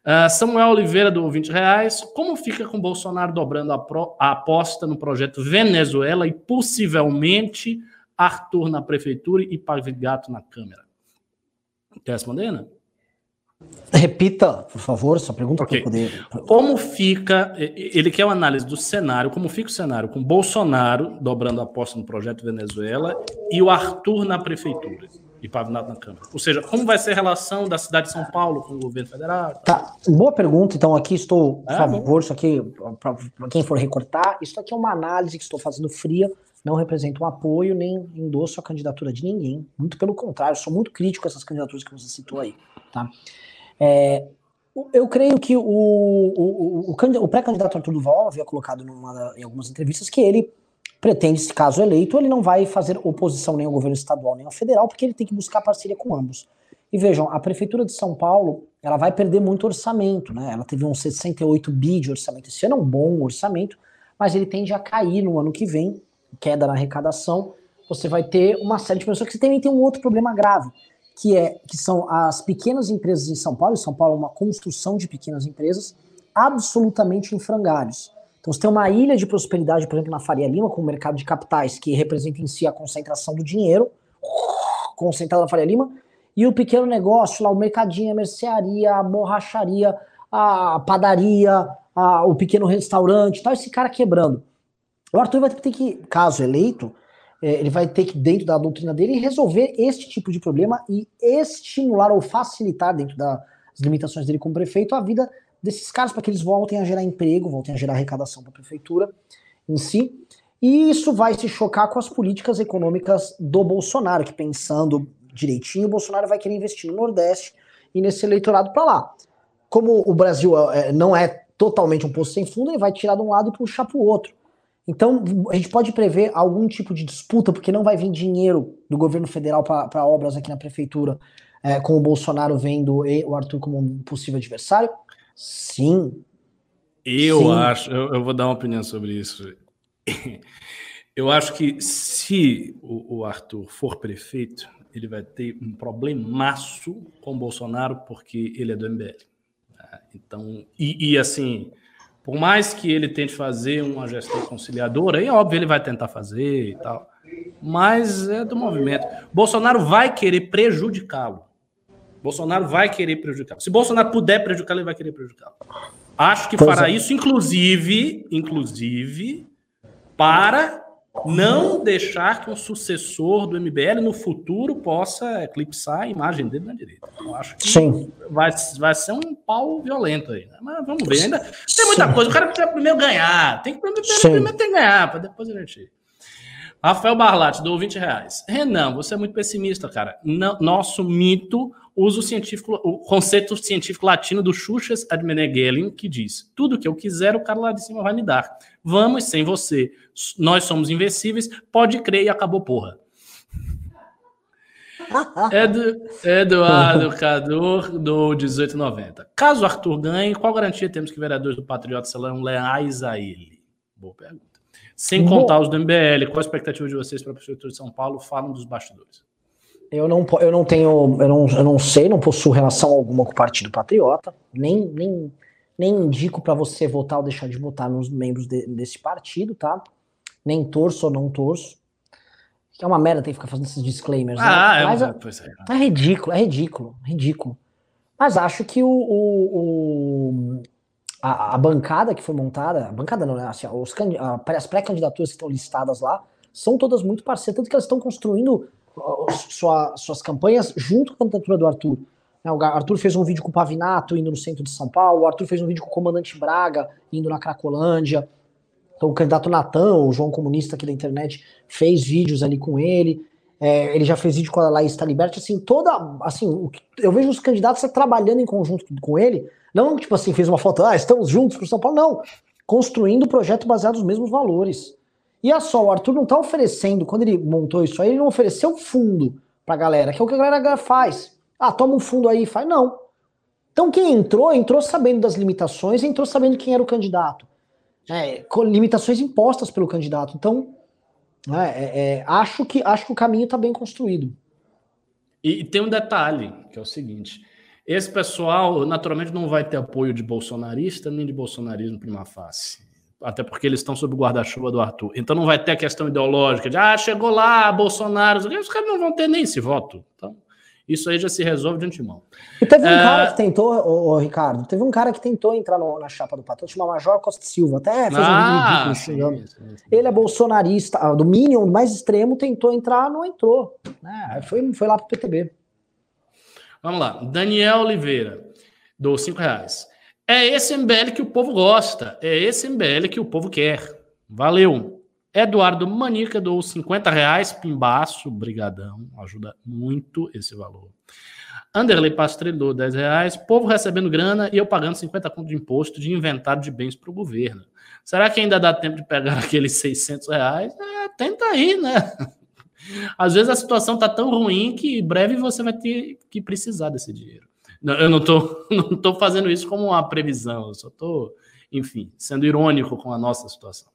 Uh, Samuel Oliveira, do 20 reais. Como fica com Bolsonaro dobrando a, pro, a, aposta no projeto Venezuela e possivelmente Arthur na prefeitura e Pavigato na Câmara? Quer responder, né? Repita, por favor, essa pergunta okay. para poder. Como fica? Ele quer uma análise do cenário, como fica o cenário com Bolsonaro dobrando a aposta no projeto Venezuela e o Arthur na prefeitura e Pavinato na Câmara. Ou seja, como vai ser a relação da cidade de São Paulo com o governo federal? Tá, boa pergunta. Então, aqui estou, por é, favor, isso aqui, para quem for recortar, isso aqui é uma análise que estou fazendo fria, não representa um apoio nem endosso a candidatura de ninguém. Muito pelo contrário, sou muito crítico a essas candidaturas que você citou aí. Tá? É, eu creio que o, o, o, o pré-candidato Arthur Duval havia colocado numa, em algumas entrevistas que ele pretende, se caso eleito, ele não vai fazer oposição nem ao governo estadual nem ao federal, porque ele tem que buscar parceria com ambos. E vejam, a prefeitura de São Paulo, ela vai perder muito orçamento, né? Ela teve uns 68 bi de orçamento. Esse ano é um bom orçamento, mas ele tende a cair no ano que vem, queda na arrecadação. Você vai ter uma série de pessoas que também tem um outro problema grave, que é que são as pequenas empresas em São Paulo. Em São Paulo é uma construção de pequenas empresas absolutamente em frangalhos. Então, você tem uma ilha de prosperidade, por exemplo, na Faria Lima, com o mercado de capitais, que representa em si a concentração do dinheiro, concentrado na Faria Lima, e o pequeno negócio lá, o mercadinho, a mercearia, a borracharia, a padaria, a, o pequeno restaurante, tal, esse cara quebrando. O Arthur vai ter que, caso eleito, é, ele vai ter que, dentro da doutrina dele, resolver este tipo de problema e estimular ou facilitar, dentro das limitações dele como prefeito, a vida desses caras para que eles voltem a gerar emprego, voltem a gerar arrecadação para a prefeitura em si. E isso vai se chocar com as políticas econômicas do Bolsonaro, que pensando direitinho, o Bolsonaro vai querer investir no Nordeste e nesse eleitorado para lá. Como o Brasil é, não é totalmente um poço sem fundo, ele vai tirar de um lado e puxar para o outro. Então, a gente pode prever algum tipo de disputa, porque não vai vir dinheiro do governo federal para obras aqui na prefeitura, é, com o Bolsonaro vendo o Arthur como um possível adversário. Sim. Eu Sim. acho, eu, eu, vou dar uma opinião sobre isso. Eu acho que se o, o Arthur for prefeito, ele vai ter um problemaço com o Bolsonaro, porque ele é do MBL. Tá? Então, e, e, assim, por mais que ele tente fazer uma gestão conciliadora, é óbvio ele vai tentar fazer e tal, mas é do movimento. Bolsonaro vai querer prejudicá-lo. Bolsonaro vai querer prejudicá-lo. Se Bolsonaro puder prejudicá-lo, ele vai querer prejudicá-lo. Acho que pois fará é. isso, inclusive, inclusive, para não deixar que um sucessor do MBL no futuro possa eclipsar a imagem dele na direita. Eu acho que Sim. Vai, vai ser um pau violento aí. Né? Mas vamos ver. Ainda tem muita Sim. coisa. O cara precisa primeiro ganhar. Tem que primeiro, primeiro tem que ganhar, para depois a gente. Rafael Barlatti, dou 20 reais. Renan, você é muito pessimista, cara. Não, nosso mito usa o, científico, o conceito científico latino do Xuxas ad que diz: tudo que eu quiser, o cara lá de cima vai me dar. Vamos sem você. Nós somos invencíveis, pode crer e acabou, porra. Edu, Eduardo Cador, do 1890. Caso Arthur ganhe, qual garantia temos que vereadores do Patriota serão leais a ele? Boa pergunta. Sem contar os do MBL, qual a expectativa de vocês para a Prefeitura de São Paulo? Falam dos bastidores. Eu não, eu não tenho, eu não, eu não sei, não possuo relação alguma com o Partido Patriota, nem, nem, nem indico para você votar ou deixar de votar nos membros de, desse partido, tá? Nem torço ou não torço. Que é uma merda ter que ficar fazendo esses disclaimers. Né? Ah, né? Mas, é, pois é. é ridículo, é ridículo, ridículo. Mas acho que o, o, o a, a, bancada que foi montada, a bancada não, né? Assim, os, as pré-candidaturas que estão listadas lá são todas muito parceiras, tanto que elas estão construindo sua, suas campanhas junto com a candidatura do Arthur. Né, o Arthur fez um vídeo com o Pavinato indo no centro de São Paulo, o Arthur fez um vídeo com o comandante Braga indo na Cracolândia. Então, o candidato Natan, o João Comunista aqui da internet, fez vídeos ali com ele. É, ele já fez vídeo com a Laís Taliberti, assim, toda, assim, eu vejo os candidatos trabalhando em conjunto com ele, não, tipo assim, fez uma foto, ah, estamos juntos com São Paulo, não, construindo o projeto baseado nos mesmos valores. E a só, o Arthur não tá oferecendo, quando ele montou isso aí, ele não ofereceu fundo pra galera, que é o que a galera faz. Ah, toma um fundo aí, faz. Não. Então quem entrou, entrou sabendo das limitações, entrou sabendo quem era o candidato. É, limitações impostas pelo candidato. Então, é, é, é, acho, que, acho que o caminho está bem construído. E, e, tem um detalhe, que é o seguinte: esse pessoal naturalmente não vai ter apoio de bolsonarista nem de bolsonarismo prima facie até porque eles estão sob o guarda-chuva do Arthur. Então não vai ter a questão ideológica de ah, chegou lá, Bolsonaro, os caras não vão ter nem esse voto. Então, isso aí já se resolve de antemão. E teve um é... cara que tentou, ô, ô, Ricardo, teve um cara que tentou entrar no, na chapa do Patrão, chama Major Costa Silva, até fez ah, um vídeo Ele é bolsonarista, ah, do Minion, mais extremo, tentou entrar, não entrou. É, foi, foi lá pro PTB. Vamos lá, Daniel Oliveira, do cinco reais. É esse MBL que o povo gosta, é esse MBL que o povo quer. Valeu. Eduardo Manica dou 50 reais, pimbaço, brigadão, ajuda muito esse valor. Anderley Pastrelou, 10 reais. Povo recebendo grana e eu pagando 50 conto de imposto de inventário de bens para o governo. Será que ainda dá tempo de pegar aqueles 600 reais? É, tenta aí, né? Às vezes a situação tá tão ruim que em breve você vai ter que precisar desse dinheiro. Eu não estou não tô fazendo isso como uma previsão, eu só estou, enfim, sendo irônico com a nossa situação.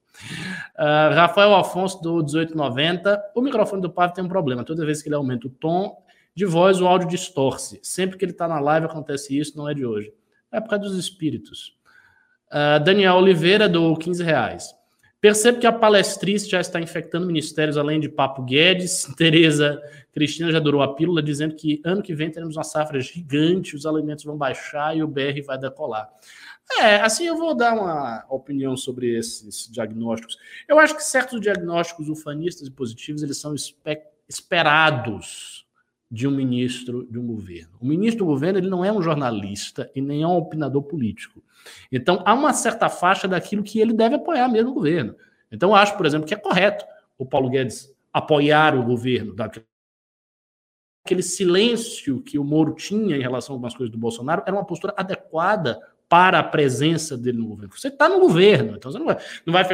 Uh, Rafael Afonso, do 1890. O microfone do Pavo tem um problema. Toda vez que ele aumenta o tom de voz, o áudio distorce. Sempre que ele está na live acontece isso, não é de hoje. É por causa dos espíritos. Uh, Daniel Oliveira, do 15 reais. Percebo que a palestrice já está infectando ministérios além de Papo Guedes. Tereza Cristina já durou a pílula, dizendo que ano que vem teremos uma safra gigante, os alimentos vão baixar e o BR vai decolar. É, assim eu vou dar uma opinião sobre esses diagnósticos. Eu acho que certos diagnósticos ufanistas e positivos eles são esperados de um ministro de um governo. O ministro do governo ele não é um jornalista e nem é um opinador político. Então, há uma certa faixa daquilo que ele deve apoiar mesmo o governo. Então, eu acho, por exemplo, que é correto o Paulo Guedes apoiar o governo, aquele silêncio que o Moro tinha em relação a algumas coisas do Bolsonaro era uma postura adequada para a presença dele no governo. Você está no governo, então você não vai, não vai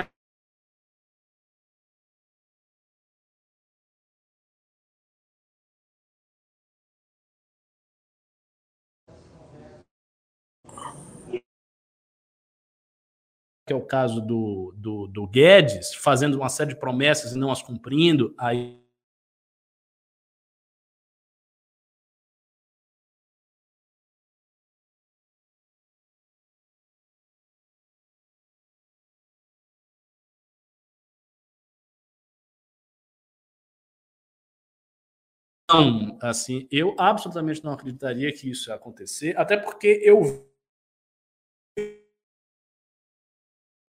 que é o caso do, do, do Guedes, fazendo uma série de promessas e não as cumprindo, aí Não, assim, eu absolutamente não acreditaria que isso ia acontecer, até porque eu.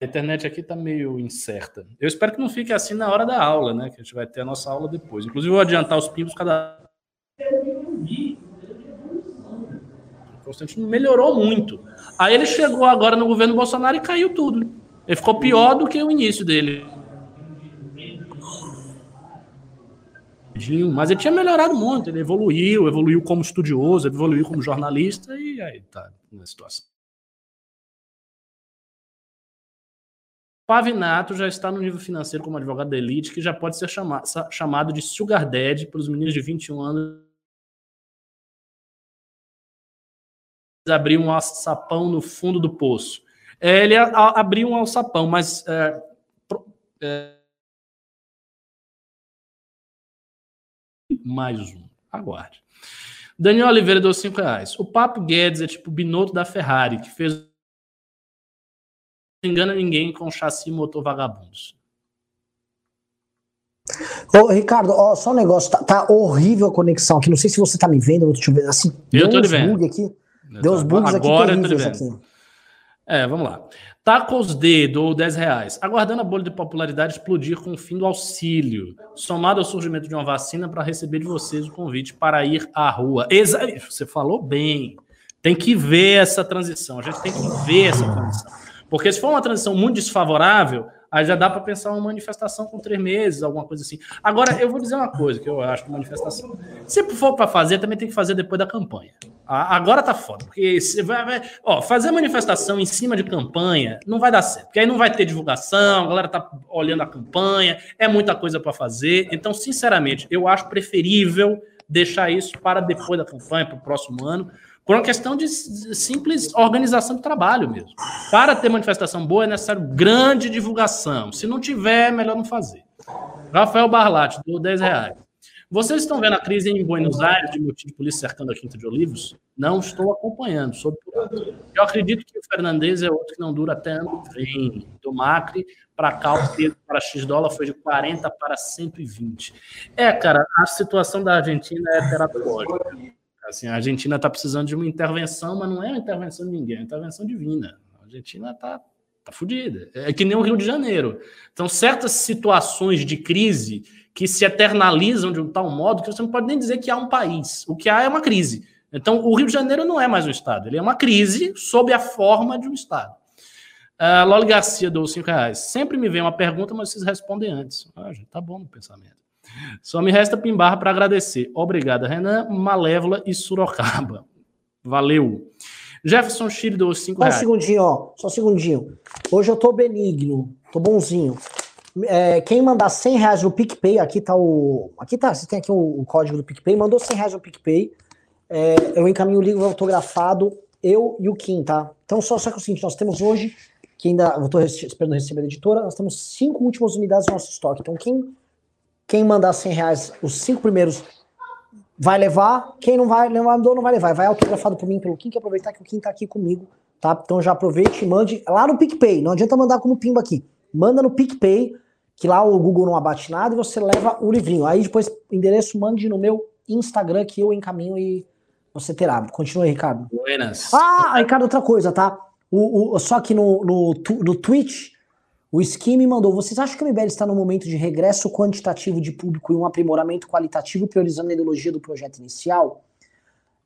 A internet aqui está meio incerta. Eu espero que não fique assim na hora da aula, né? Que a gente vai ter a nossa aula depois. Inclusive, vou adiantar os pimbos cada. O Constantino melhorou muito. Aí ele chegou agora no governo Bolsonaro e caiu tudo. Ele ficou pior do que o início dele. mas ele tinha melhorado muito, ele evoluiu, evoluiu como estudioso, evoluiu como jornalista e aí tá na situação. Pavinato já está no nível financeiro como advogado da elite, que já pode ser chama chamado de sugar daddy para os meninos de 21 anos abrir um alçapão no fundo do poço. É, ele abriu um alçapão, mas é, é, mais um. Aguarde. Daniel Oliveira deu 5 reais. O Papo Guedes é tipo o Binotto da Ferrari, que fez. Não engana ninguém com chassi motor vagabundos. Ô, Ricardo, ó, só um negócio, tá, tá, horrível a conexão aqui. Não sei se você tá me vendo, deixa eu ver. Assim, eu tô vendo. Aqui. Deu uns bugs Agora aqui terríveis aqui. É, vamos lá. Tacos D do 10 reais. Aguardando a bolha de popularidade explodir com o fim do auxílio, somado ao surgimento de uma vacina para receber de vocês o convite para ir à rua. Exa Você falou bem. Tem que ver essa transição. A gente tem que ver essa transição. Porque se for uma transição muito desfavorável, Aí já dá para pensar uma manifestação com três meses, alguma coisa assim. Agora, eu vou dizer uma coisa que eu acho que manifestação. Se for para fazer, também tem que fazer depois da campanha. Agora tá foda, porque se vai, vai, ó, fazer manifestação em cima de campanha não vai dar certo, porque aí não vai ter divulgação, a galera tá olhando a campanha, é muita coisa para fazer. Então, sinceramente, eu acho preferível deixar isso para depois da campanha, para o próximo ano, por uma questão de simples organização de trabalho mesmo. Para ter manifestação boa é necessário grande divulgação. Se não tiver, é melhor não fazer. Rafael Barlatti, do 10 reais. Vocês estão vendo a crise em Buenos Aires de motivo de polícia cercando a Quinta de Olivos? Não estou acompanhando. Sob... Eu acredito que o Fernandes é outro que não dura até ano que vem. Do Macri para cá, o peso para X dólar foi de 40 para 120. É, cara, a situação da Argentina é teratológica. Assim, a Argentina está precisando de uma intervenção, mas não é uma intervenção de ninguém, é uma intervenção divina. A Argentina está tá fodida. É que nem o Rio de Janeiro. Então, certas situações de crise que se eternalizam de um tal modo que você não pode nem dizer que há um país. O que há é uma crise. Então, o Rio de Janeiro não é mais um Estado, ele é uma crise sob a forma de um Estado. Uh, Loli Garcia dou cinco reais. Sempre me vem uma pergunta, mas vocês respondem antes. Ah, gente, tá bom no pensamento. Só me resta pimbar para agradecer. Obrigado, Renan, Malévola e Sorocaba. Valeu. Jefferson Chile deu 5 reais. Só um segundinho, ó. Só um segundinho. Hoje eu tô benigno, tô bonzinho. É, quem mandar 100 reais no PicPay, aqui tá o. Aqui tá, você tem aqui o, o código do PicPay, mandou 100 reais no PicPay. É, eu encaminho o livro autografado, eu e o Kim, tá? Então, só, só que é o seguinte, nós temos hoje, que ainda. Eu tô esperando receber da editora, nós temos cinco últimas unidades no nosso estoque. Então, quem quem mandar 100 reais, os cinco primeiros vai levar. Quem não vai levar, não vai levar. Vai autografado por mim, pelo Kim, que aproveitar que o Kim tá aqui comigo, tá? Então já aproveite e mande lá no PicPay. Não adianta mandar como pimba aqui. Manda no PicPay, que lá o Google não abate nada e você leva o livrinho. Aí depois, endereço, mande no meu Instagram que eu encaminho e você terá. Continua aí, Ricardo. Buenas. Ah, Ricardo, outra coisa, tá? O, o, só que no, no, no Twitch o Skin me mandou: vocês acham que o MBL está no momento de regresso quantitativo de público e um aprimoramento qualitativo, priorizando a ideologia do projeto inicial?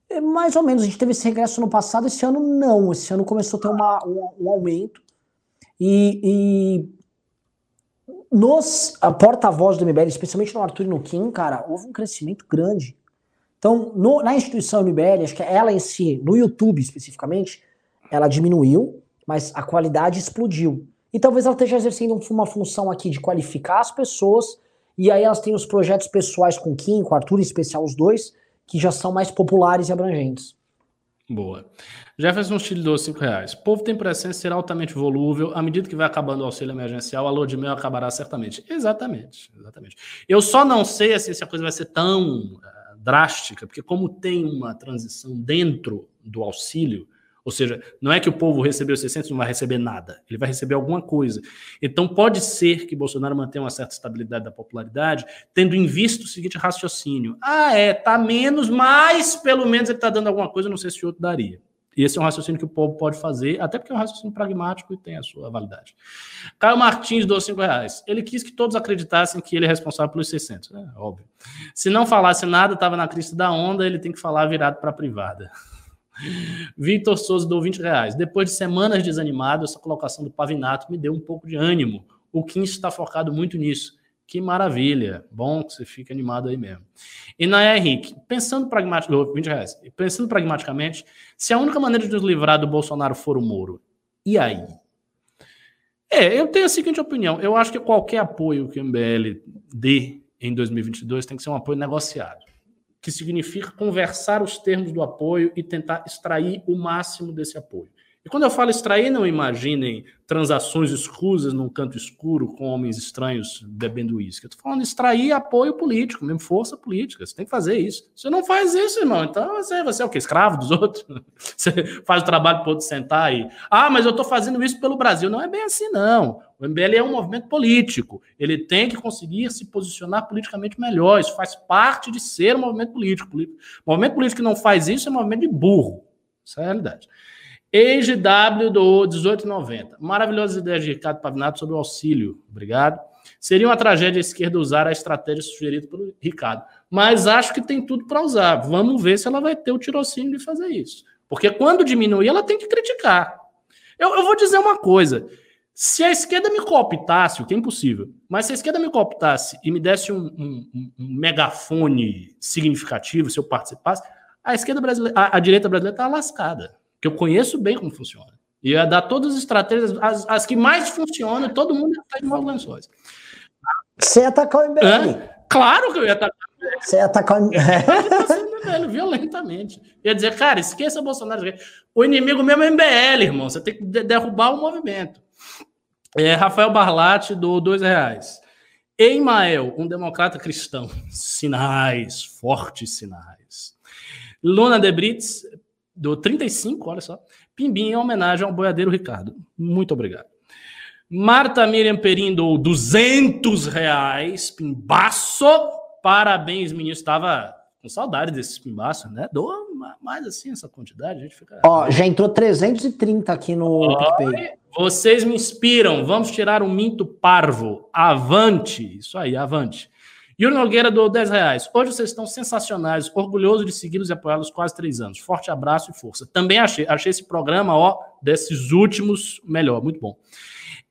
É, mais ou menos, a gente teve esse regresso no passado, esse ano não. Esse ano começou a ter uma, um, um aumento. E, e nos porta-voz do MBL, especialmente no Arthur e no Kim, cara, houve um crescimento grande. Então, no, na instituição MBL, acho que ela em si, no YouTube especificamente, ela diminuiu, mas a qualidade explodiu. E talvez ela esteja exercendo uma função aqui de qualificar as pessoas, e aí elas têm os projetos pessoais com Kim, com Arthur, em especial os dois, que já são mais populares e abrangentes. Boa. Jefferson Chile doou 5 reais. Povo tem essência ser altamente volúvel. À medida que vai acabando o auxílio emergencial, a lua de mel acabará certamente. Exatamente. Exatamente. Eu só não sei assim, se a coisa vai ser tão uh, drástica, porque como tem uma transição dentro do auxílio, ou seja, não é que o povo recebeu 600 e não vai receber nada, ele vai receber alguma coisa. Então pode ser que Bolsonaro mantenha uma certa estabilidade da popularidade, tendo em vista o seguinte raciocínio: ah, é, tá menos, mas pelo menos ele está dando alguma coisa, não sei se o outro daria. E esse é um raciocínio que o povo pode fazer, até porque é um raciocínio pragmático e tem a sua validade. Caio Martins doou 5 reais. Ele quis que todos acreditassem que ele é responsável pelos 600. É óbvio. Se não falasse nada, estava na crista da onda, ele tem que falar virado para a privada. Vitor Souza deu 20 reais. Depois de semanas desanimado, essa colocação do Pavinato me deu um pouco de ânimo. O Kim está focado muito nisso. Que maravilha. Bom que você fique animado aí mesmo. E Naya Henrique, pensando pragmaticamente, 20 reais. Pensando pragmaticamente, se a única maneira de nos livrar do Bolsonaro for o Moro, e aí? É, eu tenho a seguinte opinião. Eu acho que qualquer apoio que o MBL dê em 2022 tem que ser um apoio negociado que significa conversar os termos do apoio e tentar extrair o máximo desse apoio. E quando eu falo extrair, não imaginem transações escusas num canto escuro com homens estranhos bebendo uísque. Eu estou falando extrair apoio político, mesmo força política. Você tem que fazer isso. Você não faz isso, irmão. Então você, você é o quê? Escravo dos outros? Você faz o trabalho para outro sentar aí. Ah, mas eu estou fazendo isso pelo Brasil. Não é bem assim, não. O MBL é um movimento político. Ele tem que conseguir se posicionar politicamente melhor. Isso faz parte de ser um movimento político. O movimento político que não faz isso é um movimento de burro. Isso é a realidade. EGW do 1890. Maravilhosa ideia de Ricardo Pavinato sobre o auxílio. Obrigado. Seria uma tragédia a esquerda usar a estratégia sugerida pelo Ricardo. Mas acho que tem tudo para usar. Vamos ver se ela vai ter o tirocínio de fazer isso. Porque quando diminuir, ela tem que criticar. Eu, eu vou dizer uma coisa. Se a esquerda me cooptasse, o que é impossível, mas se a esquerda me cooptasse e me desse um, um, um megafone significativo, se eu participasse, a esquerda brasileira, a, a direita brasileira está lascada que eu conheço bem como funciona. E ia dar todas as estratégias, as, as que mais funcionam, todo mundo ia estar em maus lençóis. Você ia atacar o MBL. É? Claro que eu ia atacar o MBL. Você ia atacar o MBL. violentamente. Ia dizer, cara, esqueça Bolsonaro. O inimigo mesmo é MBL, irmão. Você tem que derrubar o movimento. É, Rafael Barlatti, do dois reais. Eimael, um democrata cristão. Sinais, fortes sinais. Luna de Brits, do 35, olha só. Pimbinha em homenagem ao boiadeiro Ricardo. Muito obrigado. Marta Miriam Perim do 200 reais. Pimbaço. Parabéns, menino. Estava com saudade desses pimbaços, né? Doa mais assim essa quantidade, a gente fica. Ó, já entrou 330 aqui no PicPay. Vocês me inspiram. Vamos tirar o minto parvo. Avante. Isso aí, avante. Yuri Nogueira do 10 reais. Hoje vocês estão sensacionais, orgulhoso de segui-los e apoiá-los quase três anos. Forte abraço e força. Também achei, achei esse programa, ó, desses últimos, melhor, muito bom.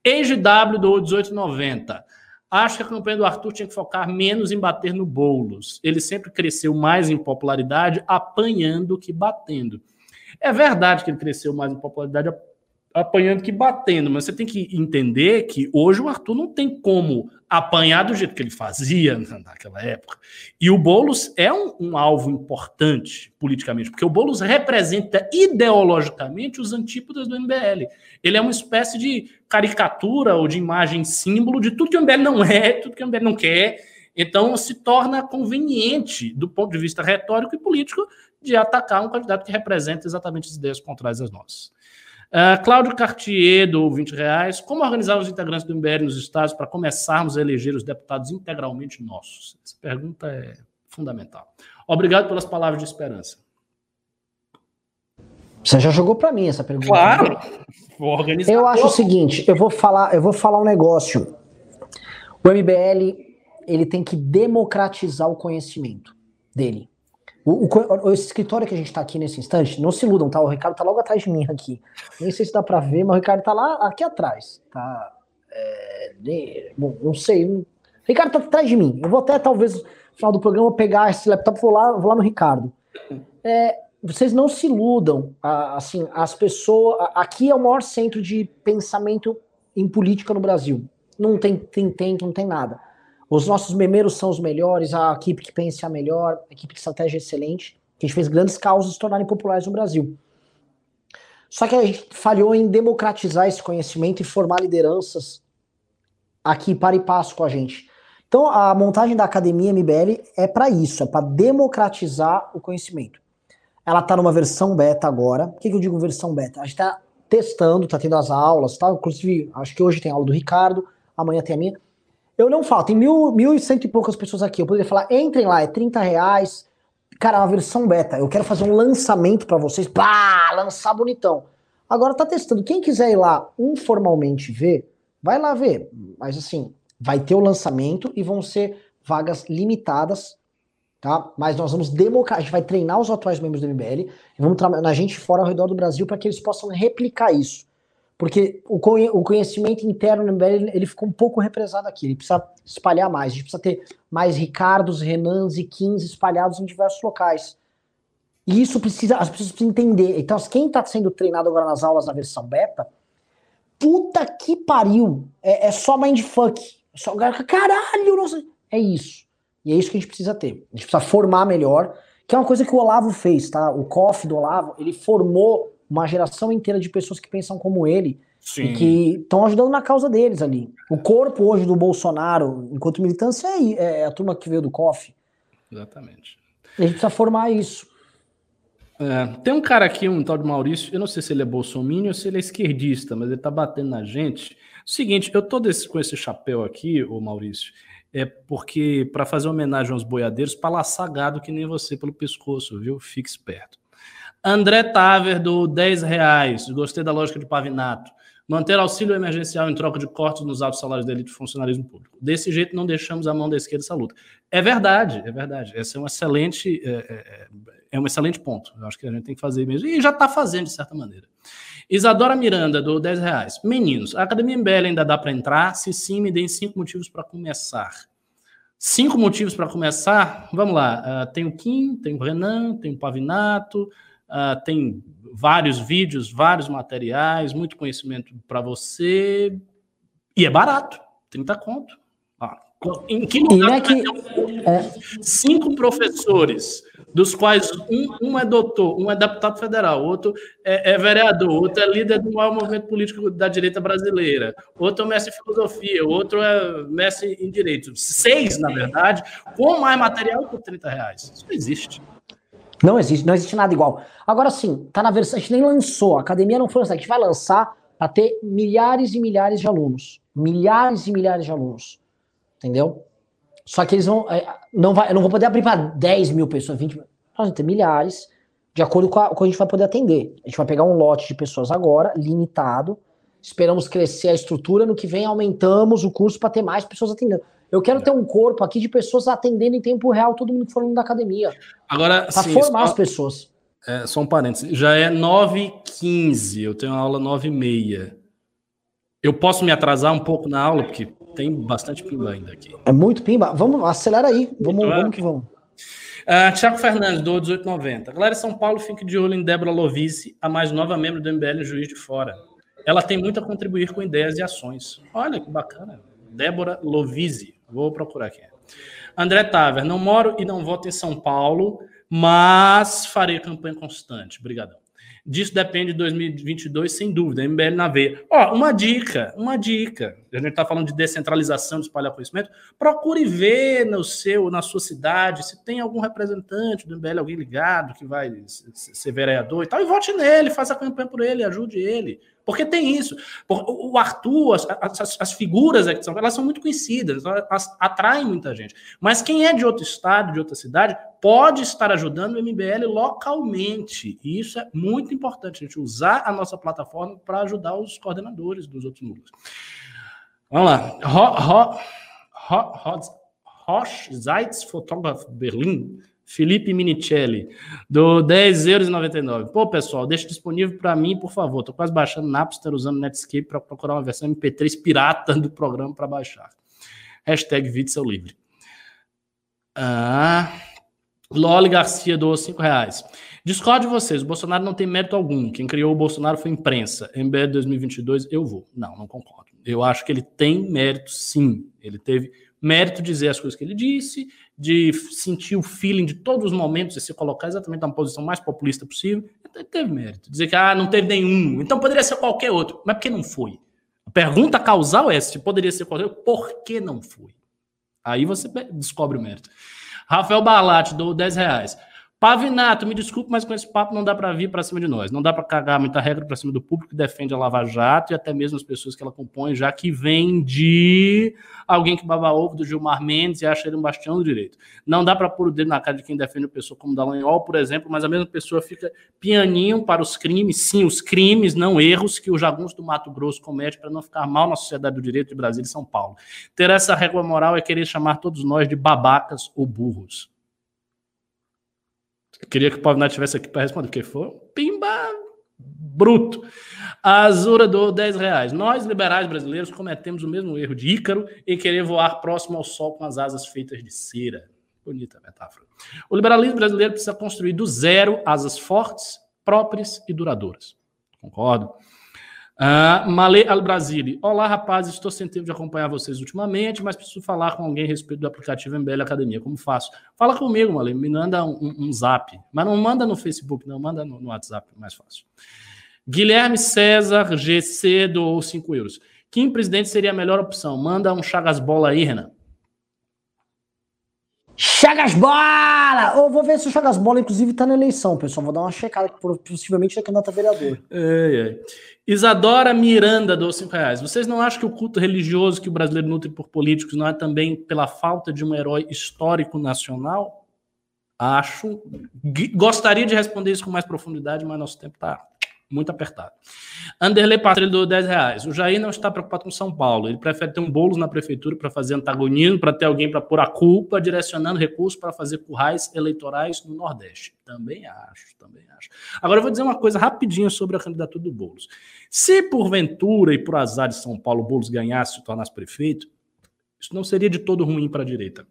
EGW do 1890. Acho que a campanha do Arthur tinha que focar menos em bater no Boulos. Ele sempre cresceu mais em popularidade apanhando que batendo. É verdade que ele cresceu mais em popularidade apanhando que batendo, mas você tem que entender que hoje o Arthur não tem como apanhar do jeito que ele fazia naquela época. E o Boulos é um, um alvo importante politicamente, porque o Boulos representa ideologicamente os antípodas do MBL. Ele é uma espécie de caricatura ou de imagem símbolo de tudo que o MBL não é, tudo que o MBL não quer. Então se torna conveniente, do ponto de vista retórico e político, de atacar um candidato que representa exatamente as ideias contrárias às nossas. Uh, Cláudio Cartier, do 20 reais. Como organizar os integrantes do MBL nos estados para começarmos a eleger os deputados integralmente nossos? Essa pergunta é fundamental. Obrigado pelas palavras de esperança. Você já jogou para mim essa pergunta. Claro. Vou organizar eu acho o seguinte, eu vou falar, eu vou falar um negócio. O MBL, ele tem que democratizar o conhecimento dele. O, o, o, escritório que a gente está aqui nesse instante, não se iludam, tá? O Ricardo tá logo atrás de mim aqui. Nem sei se dá para ver, mas o Ricardo tá lá aqui atrás. Tá? É, bom, não sei. O Ricardo tá atrás de mim. Eu vou até, talvez, no final do programa, pegar esse laptop e vou lá, vou lá no Ricardo. É, vocês não se iludam. assim, as pessoas. Aqui é o maior centro de pensamento em política no Brasil. Não tem tem, tem, não tem nada. Os nossos memeiros são os melhores, a equipe que pensa a melhor, a equipe de estratégia é excelente, que a gente fez grandes causas se tornarem populares no Brasil. Só que a gente falhou em democratizar esse conhecimento e formar lideranças aqui para e passo com a gente. Então, a montagem da Academia MBL é para isso, é para democratizar o conhecimento. Ela está numa versão beta agora. Por que, que eu digo versão beta? A gente está testando, está tendo as aulas, tá? Inclusive, acho que hoje tem aula do Ricardo, amanhã tem a minha. Eu não falo, tem mil, mil e cento e poucas pessoas aqui. Eu poderia falar, entrem lá, é 30 reais. Cara, é uma versão beta. Eu quero fazer um lançamento para vocês. Pá, lançar bonitão. Agora tá testando. Quem quiser ir lá informalmente ver, vai lá ver. Mas assim, vai ter o lançamento e vão ser vagas limitadas, tá? Mas nós vamos democratizar, a gente vai treinar os atuais membros do MBL e vamos trabalhar na gente fora ao redor do Brasil para que eles possam replicar isso. Porque o, o conhecimento interno no MBL ele ficou um pouco represado aqui, ele precisa espalhar mais, a gente precisa ter mais Ricardos, Renans e Kins espalhados em diversos locais. E isso precisa, as pessoas precisam entender. Então, quem está sendo treinado agora nas aulas na versão beta, puta que pariu, é, é só mindfuck. É só, caralho, nossa, é isso. E é isso que a gente precisa ter. A gente precisa formar melhor, que é uma coisa que o Olavo fez, tá? O COF do Olavo, ele formou uma geração inteira de pessoas que pensam como ele Sim. e que estão ajudando na causa deles ali. O corpo hoje do Bolsonaro, enquanto militância, é, é a turma que veio do COF. Exatamente. E a gente precisa formar isso. É, tem um cara aqui, um tal de Maurício, eu não sei se ele é bolsominion ou se ele é esquerdista, mas ele tá batendo na gente. Seguinte, eu tô desse, com esse chapéu aqui, o Maurício, é porque para fazer homenagem aos boiadeiros, para laçar gado que nem você pelo pescoço, viu? Fique esperto. André Taver, do 10 reais. Gostei da lógica de Pavinato. Manter auxílio emergencial em troca de cortes nos altos salários da elite do funcionalismo público. Desse jeito, não deixamos a mão da esquerda essa luta. É verdade, é verdade. Esse é um excelente, é, é, é um excelente ponto. Eu acho que a gente tem que fazer mesmo. E já está fazendo, de certa maneira. Isadora Miranda, do 10 reais. Meninos, a Academia MBL ainda dá para entrar? Se sim, me deem cinco motivos para começar. Cinco motivos para começar? Vamos lá. Uh, tem o Kim, tem o Renan, tem o Pavinato, Uh, tem vários vídeos, vários materiais, muito conhecimento para você. E é barato, 30 conto. Ah, em que lugar é que, é... cinco professores, dos quais um, um, é doutor, um é deputado federal, outro é, é, vereador, outro é líder do maior movimento político da direita brasileira, outro é mestre em filosofia, outro é mestre em direito. Seis, na verdade, com mais material por 30 reais. Isso não existe. Não existe, não existe nada igual. Agora sim, tá na versão, a gente nem lançou, a academia não foi lançada, a gente vai lançar para ter milhares e milhares de alunos. Milhares e milhares de alunos. Entendeu? Só que eles vão. É, não vai, eu não vou poder abrir para 10 mil pessoas, 20 mil. Nós vamos ter milhares, de acordo com, a, com a gente vai poder atender. A gente vai pegar um lote de pessoas agora, limitado. Esperamos crescer a estrutura. No que vem, aumentamos o curso para ter mais pessoas atendendo. Eu quero ter um corpo aqui de pessoas atendendo em tempo real todo mundo que for da academia. Agora, para formar só, as pessoas. É, só um parênteses. Já é 9h15, eu tenho aula 9h30. Eu posso me atrasar um pouco na aula, porque tem bastante pimba ainda aqui. É muito pimba. Vamos, acelera aí. Vamos, então, vamos que vamos. Uh, Tiago Fernandes, do 1890. Galera de São Paulo, fique de olho em Débora Lovice, a mais nova membro do MBL Juiz de Fora. Ela tem muito a contribuir com ideias e ações. Olha que bacana. Débora Lovise. Vou procurar aqui. André Taver, não moro e não voto em São Paulo, mas farei campanha constante. Obrigadão. Disso depende de 2022, sem dúvida. MBL na veia. Ó, uma dica, uma dica. A gente está falando de descentralização, de espalhar conhecimento. Procure ver no seu, na sua cidade, se tem algum representante do MBL, alguém ligado que vai ser vereador e tal, e vote nele, faça a campanha por ele, ajude ele. Porque tem isso. O Arthur, as, as, as figuras aqui são, elas são muito conhecidas, elas atraem muita gente. Mas quem é de outro estado, de outra cidade, pode estar ajudando o MBL localmente. E isso é muito importante, a gente usar a nossa plataforma para ajudar os coordenadores dos outros núcleos. Vamos lá. Ro, ro, fotógrafo Berlim, Felipe Minicelli, do 10,99€. Pô, pessoal, deixa disponível para mim, por favor. Tô quase baixando Napster usando Netscape para procurar uma versão MP3 pirata do programa para baixar. Hashtag vídeo livre. Ah, Loli Garcia doou 5 reais. Discordo de vocês, o Bolsonaro não tem mérito algum. Quem criou o Bolsonaro foi a imprensa. MBL 2022, eu vou. Não, não concordo. Eu acho que ele tem mérito, sim. Ele teve mérito de dizer as coisas que ele disse, de sentir o feeling de todos os momentos e se colocar exatamente na posição mais populista possível, então teve mérito. Dizer que ah, não teve nenhum, então poderia ser qualquer outro. Mas por que não foi? A pergunta causal é se poderia ser qualquer outro, por que não foi? Aí você descobre o mérito. Rafael Barlatti, dou 10 reais. Pavinato, me desculpe, mas com esse papo não dá para vir para cima de nós. Não dá para cagar muita regra para cima do público que defende a Lava Jato e até mesmo as pessoas que ela compõe, já que vem de alguém que baba ovo do Gilmar Mendes e acha ele um bastião do direito. Não dá para pôr o dedo na cara de quem defende uma pessoa como Dallagnol, por exemplo, mas a mesma pessoa fica pianinho para os crimes, sim, os crimes, não erros, que o jagunço do Mato Grosso comete para não ficar mal na sociedade do direito de Brasília e São Paulo. Ter essa régua moral é querer chamar todos nós de babacas ou burros. Queria que o Pavinato estivesse aqui para responder, porque foi um pimba bruto. A Azura do 10 reais. Nós, liberais brasileiros, cometemos o mesmo erro de Ícaro em querer voar próximo ao sol com as asas feitas de cera. Bonita metáfora. O liberalismo brasileiro precisa construir do zero asas fortes, próprias e duradouras. Concordo? Uh, Malê Al Brasile. Olá, rapazes. Estou sem tempo de acompanhar vocês ultimamente, mas preciso falar com alguém a respeito do aplicativo MBL Academia. Como faço? Fala comigo, Malê. Me manda um, um, zap. Mas não manda no Facebook, não. Manda no, no WhatsApp, mais fácil. Guilherme César GC do 5 euros. Quem presidente seria a melhor opção? Manda um Chagas Bola aí, Renan. Chagas Bola! Eu vou ver se o Chagas Bola, inclusive, tá na eleição, pessoal. Vou dar uma checada, que possivelmente é candidato a vereador. É, é. Isadora Miranda, dos 5 reais. Vocês não acham que o culto religioso que o brasileiro nutre por políticos não é também pela falta de um herói histórico nacional? Acho. Gostaria de responder isso com mais profundidade, mas nosso tempo está muito apertado. Anderley Patrulho do 10 reais. O Jair não está preocupado com São Paulo. Ele prefere ter um bolo na prefeitura para fazer antagonismo, para ter alguém para pôr a culpa, direcionando recursos para fazer currais eleitorais no Nordeste. Também acho, também acho. Agora eu vou dizer uma coisa rapidinho sobre a candidatura do Boulos. Se porventura e por azar de São Paulo Boulos ganhasse e tornasse prefeito, isso não seria de todo ruim para a direita.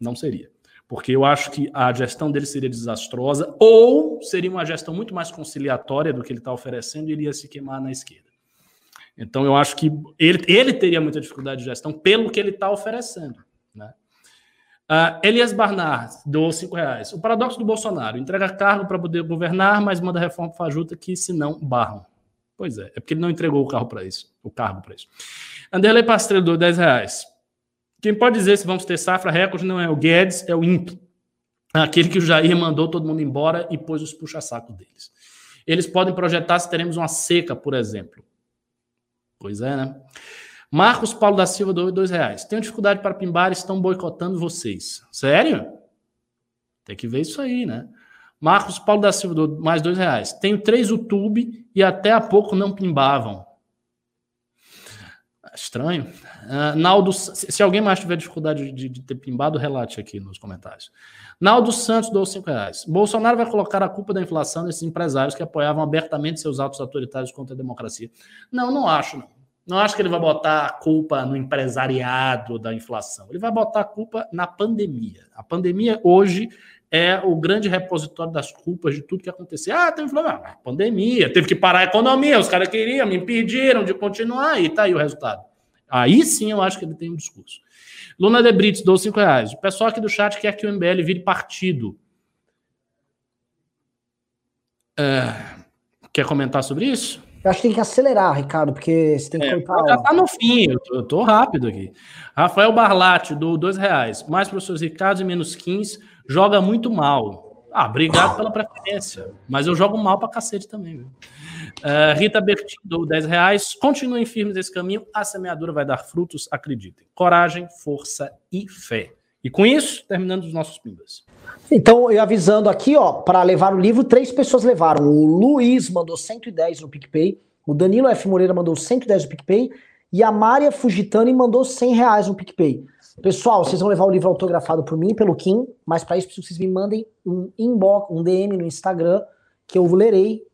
Não seria porque eu acho que a gestão dele seria desastrosa, ou seria uma gestão muito mais conciliatória do que ele está oferecendo e iria se queimar na esquerda. Então, eu acho que ele, ele teria muita dificuldade de gestão pelo que ele está oferecendo. Né? Uh, Elias Barnard, do cinco reais. O paradoxo do Bolsonaro: entrega cargo para poder governar, mas manda reforma fajuta que, se não, barram. Pois é, é porque ele não entregou o carro para isso, o cargo para isso. Anderley Pastrello, do 10 reais. Quem pode dizer se vamos ter safra recorde não é o Guedes, é o INPE. Aquele que o Jair mandou todo mundo embora e pôs os puxa-sacos deles. Eles podem projetar se teremos uma seca, por exemplo. Pois é, né? Marcos Paulo da Silva, dois reais. Tenho dificuldade para pimbar, estão boicotando vocês. Sério? Tem que ver isso aí, né? Marcos Paulo da Silva, mais dois reais. Tenho três YouTube e até há pouco não pimbavam. Estranho. Uh, Naldo, se alguém mais tiver dificuldade de, de, ter pimbado, relate aqui nos comentários. Naldo Santos dou 5 reais. Bolsonaro vai colocar a culpa da inflação nesses empresários que apoiavam abertamente seus atos autoritários contra a democracia. Não, não acho, não. Não acho que ele vai botar a culpa no empresariado da inflação. Ele vai botar a culpa na pandemia. A pandemia hoje é o grande repositório das culpas de tudo que aconteceu. Ah, teve ah, pandemia, teve que parar a economia, os caras queriam, me impediram de continuar, e tá aí o resultado. Aí sim eu acho que ele tem um discurso. Luna de Brits, dou 5 reais. O pessoal aqui do chat quer que o MBL vire partido. É, quer comentar sobre isso? Eu acho que tem que acelerar, Ricardo, porque você tem que é, Já tá no fim, eu tô, eu tô rápido aqui. Rafael Barlatti, do dois reais. Mais professores Ricardo e menos 15, joga muito mal. Ah, obrigado pela preferência, mas eu jogo mal pra cacete também? Uh, Rita Bertin, do 10 reais. Continuem firmes nesse caminho, a semeadura vai dar frutos, acreditem. Coragem, força e fé. E com isso, terminando os nossos pimbas. Então, eu avisando aqui, ó, para levar o livro, três pessoas levaram. O Luiz mandou 110 no PicPay, o Danilo F. Moreira mandou 110 no PicPay e a Mária Fugitani mandou 100 reais no PicPay. Pessoal, vocês vão levar o livro autografado por mim, pelo Kim, mas para isso preciso que vocês me mandem um inbox, um DM no Instagram, que eu lerei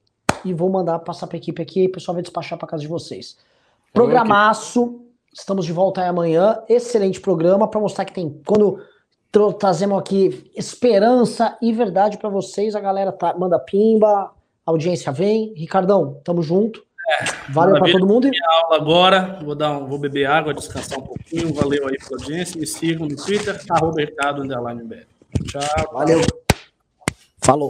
e vou mandar passar para a equipe aqui e o pessoal vai despachar para casa de vocês. Programaço, estamos de volta aí amanhã. Excelente programa para mostrar que tem. Quando trazemos aqui esperança e verdade para vocês, a galera tá, manda pimba, a audiência vem. Ricardão, tamo junto. Valeu para todo mundo. Minha aula agora. Vou, dar um, vou beber água, descansar um pouquinho. Valeu aí pela audiência. Me sigam no Twitter, arroba Ricardo Tchau. Valeu. Falou.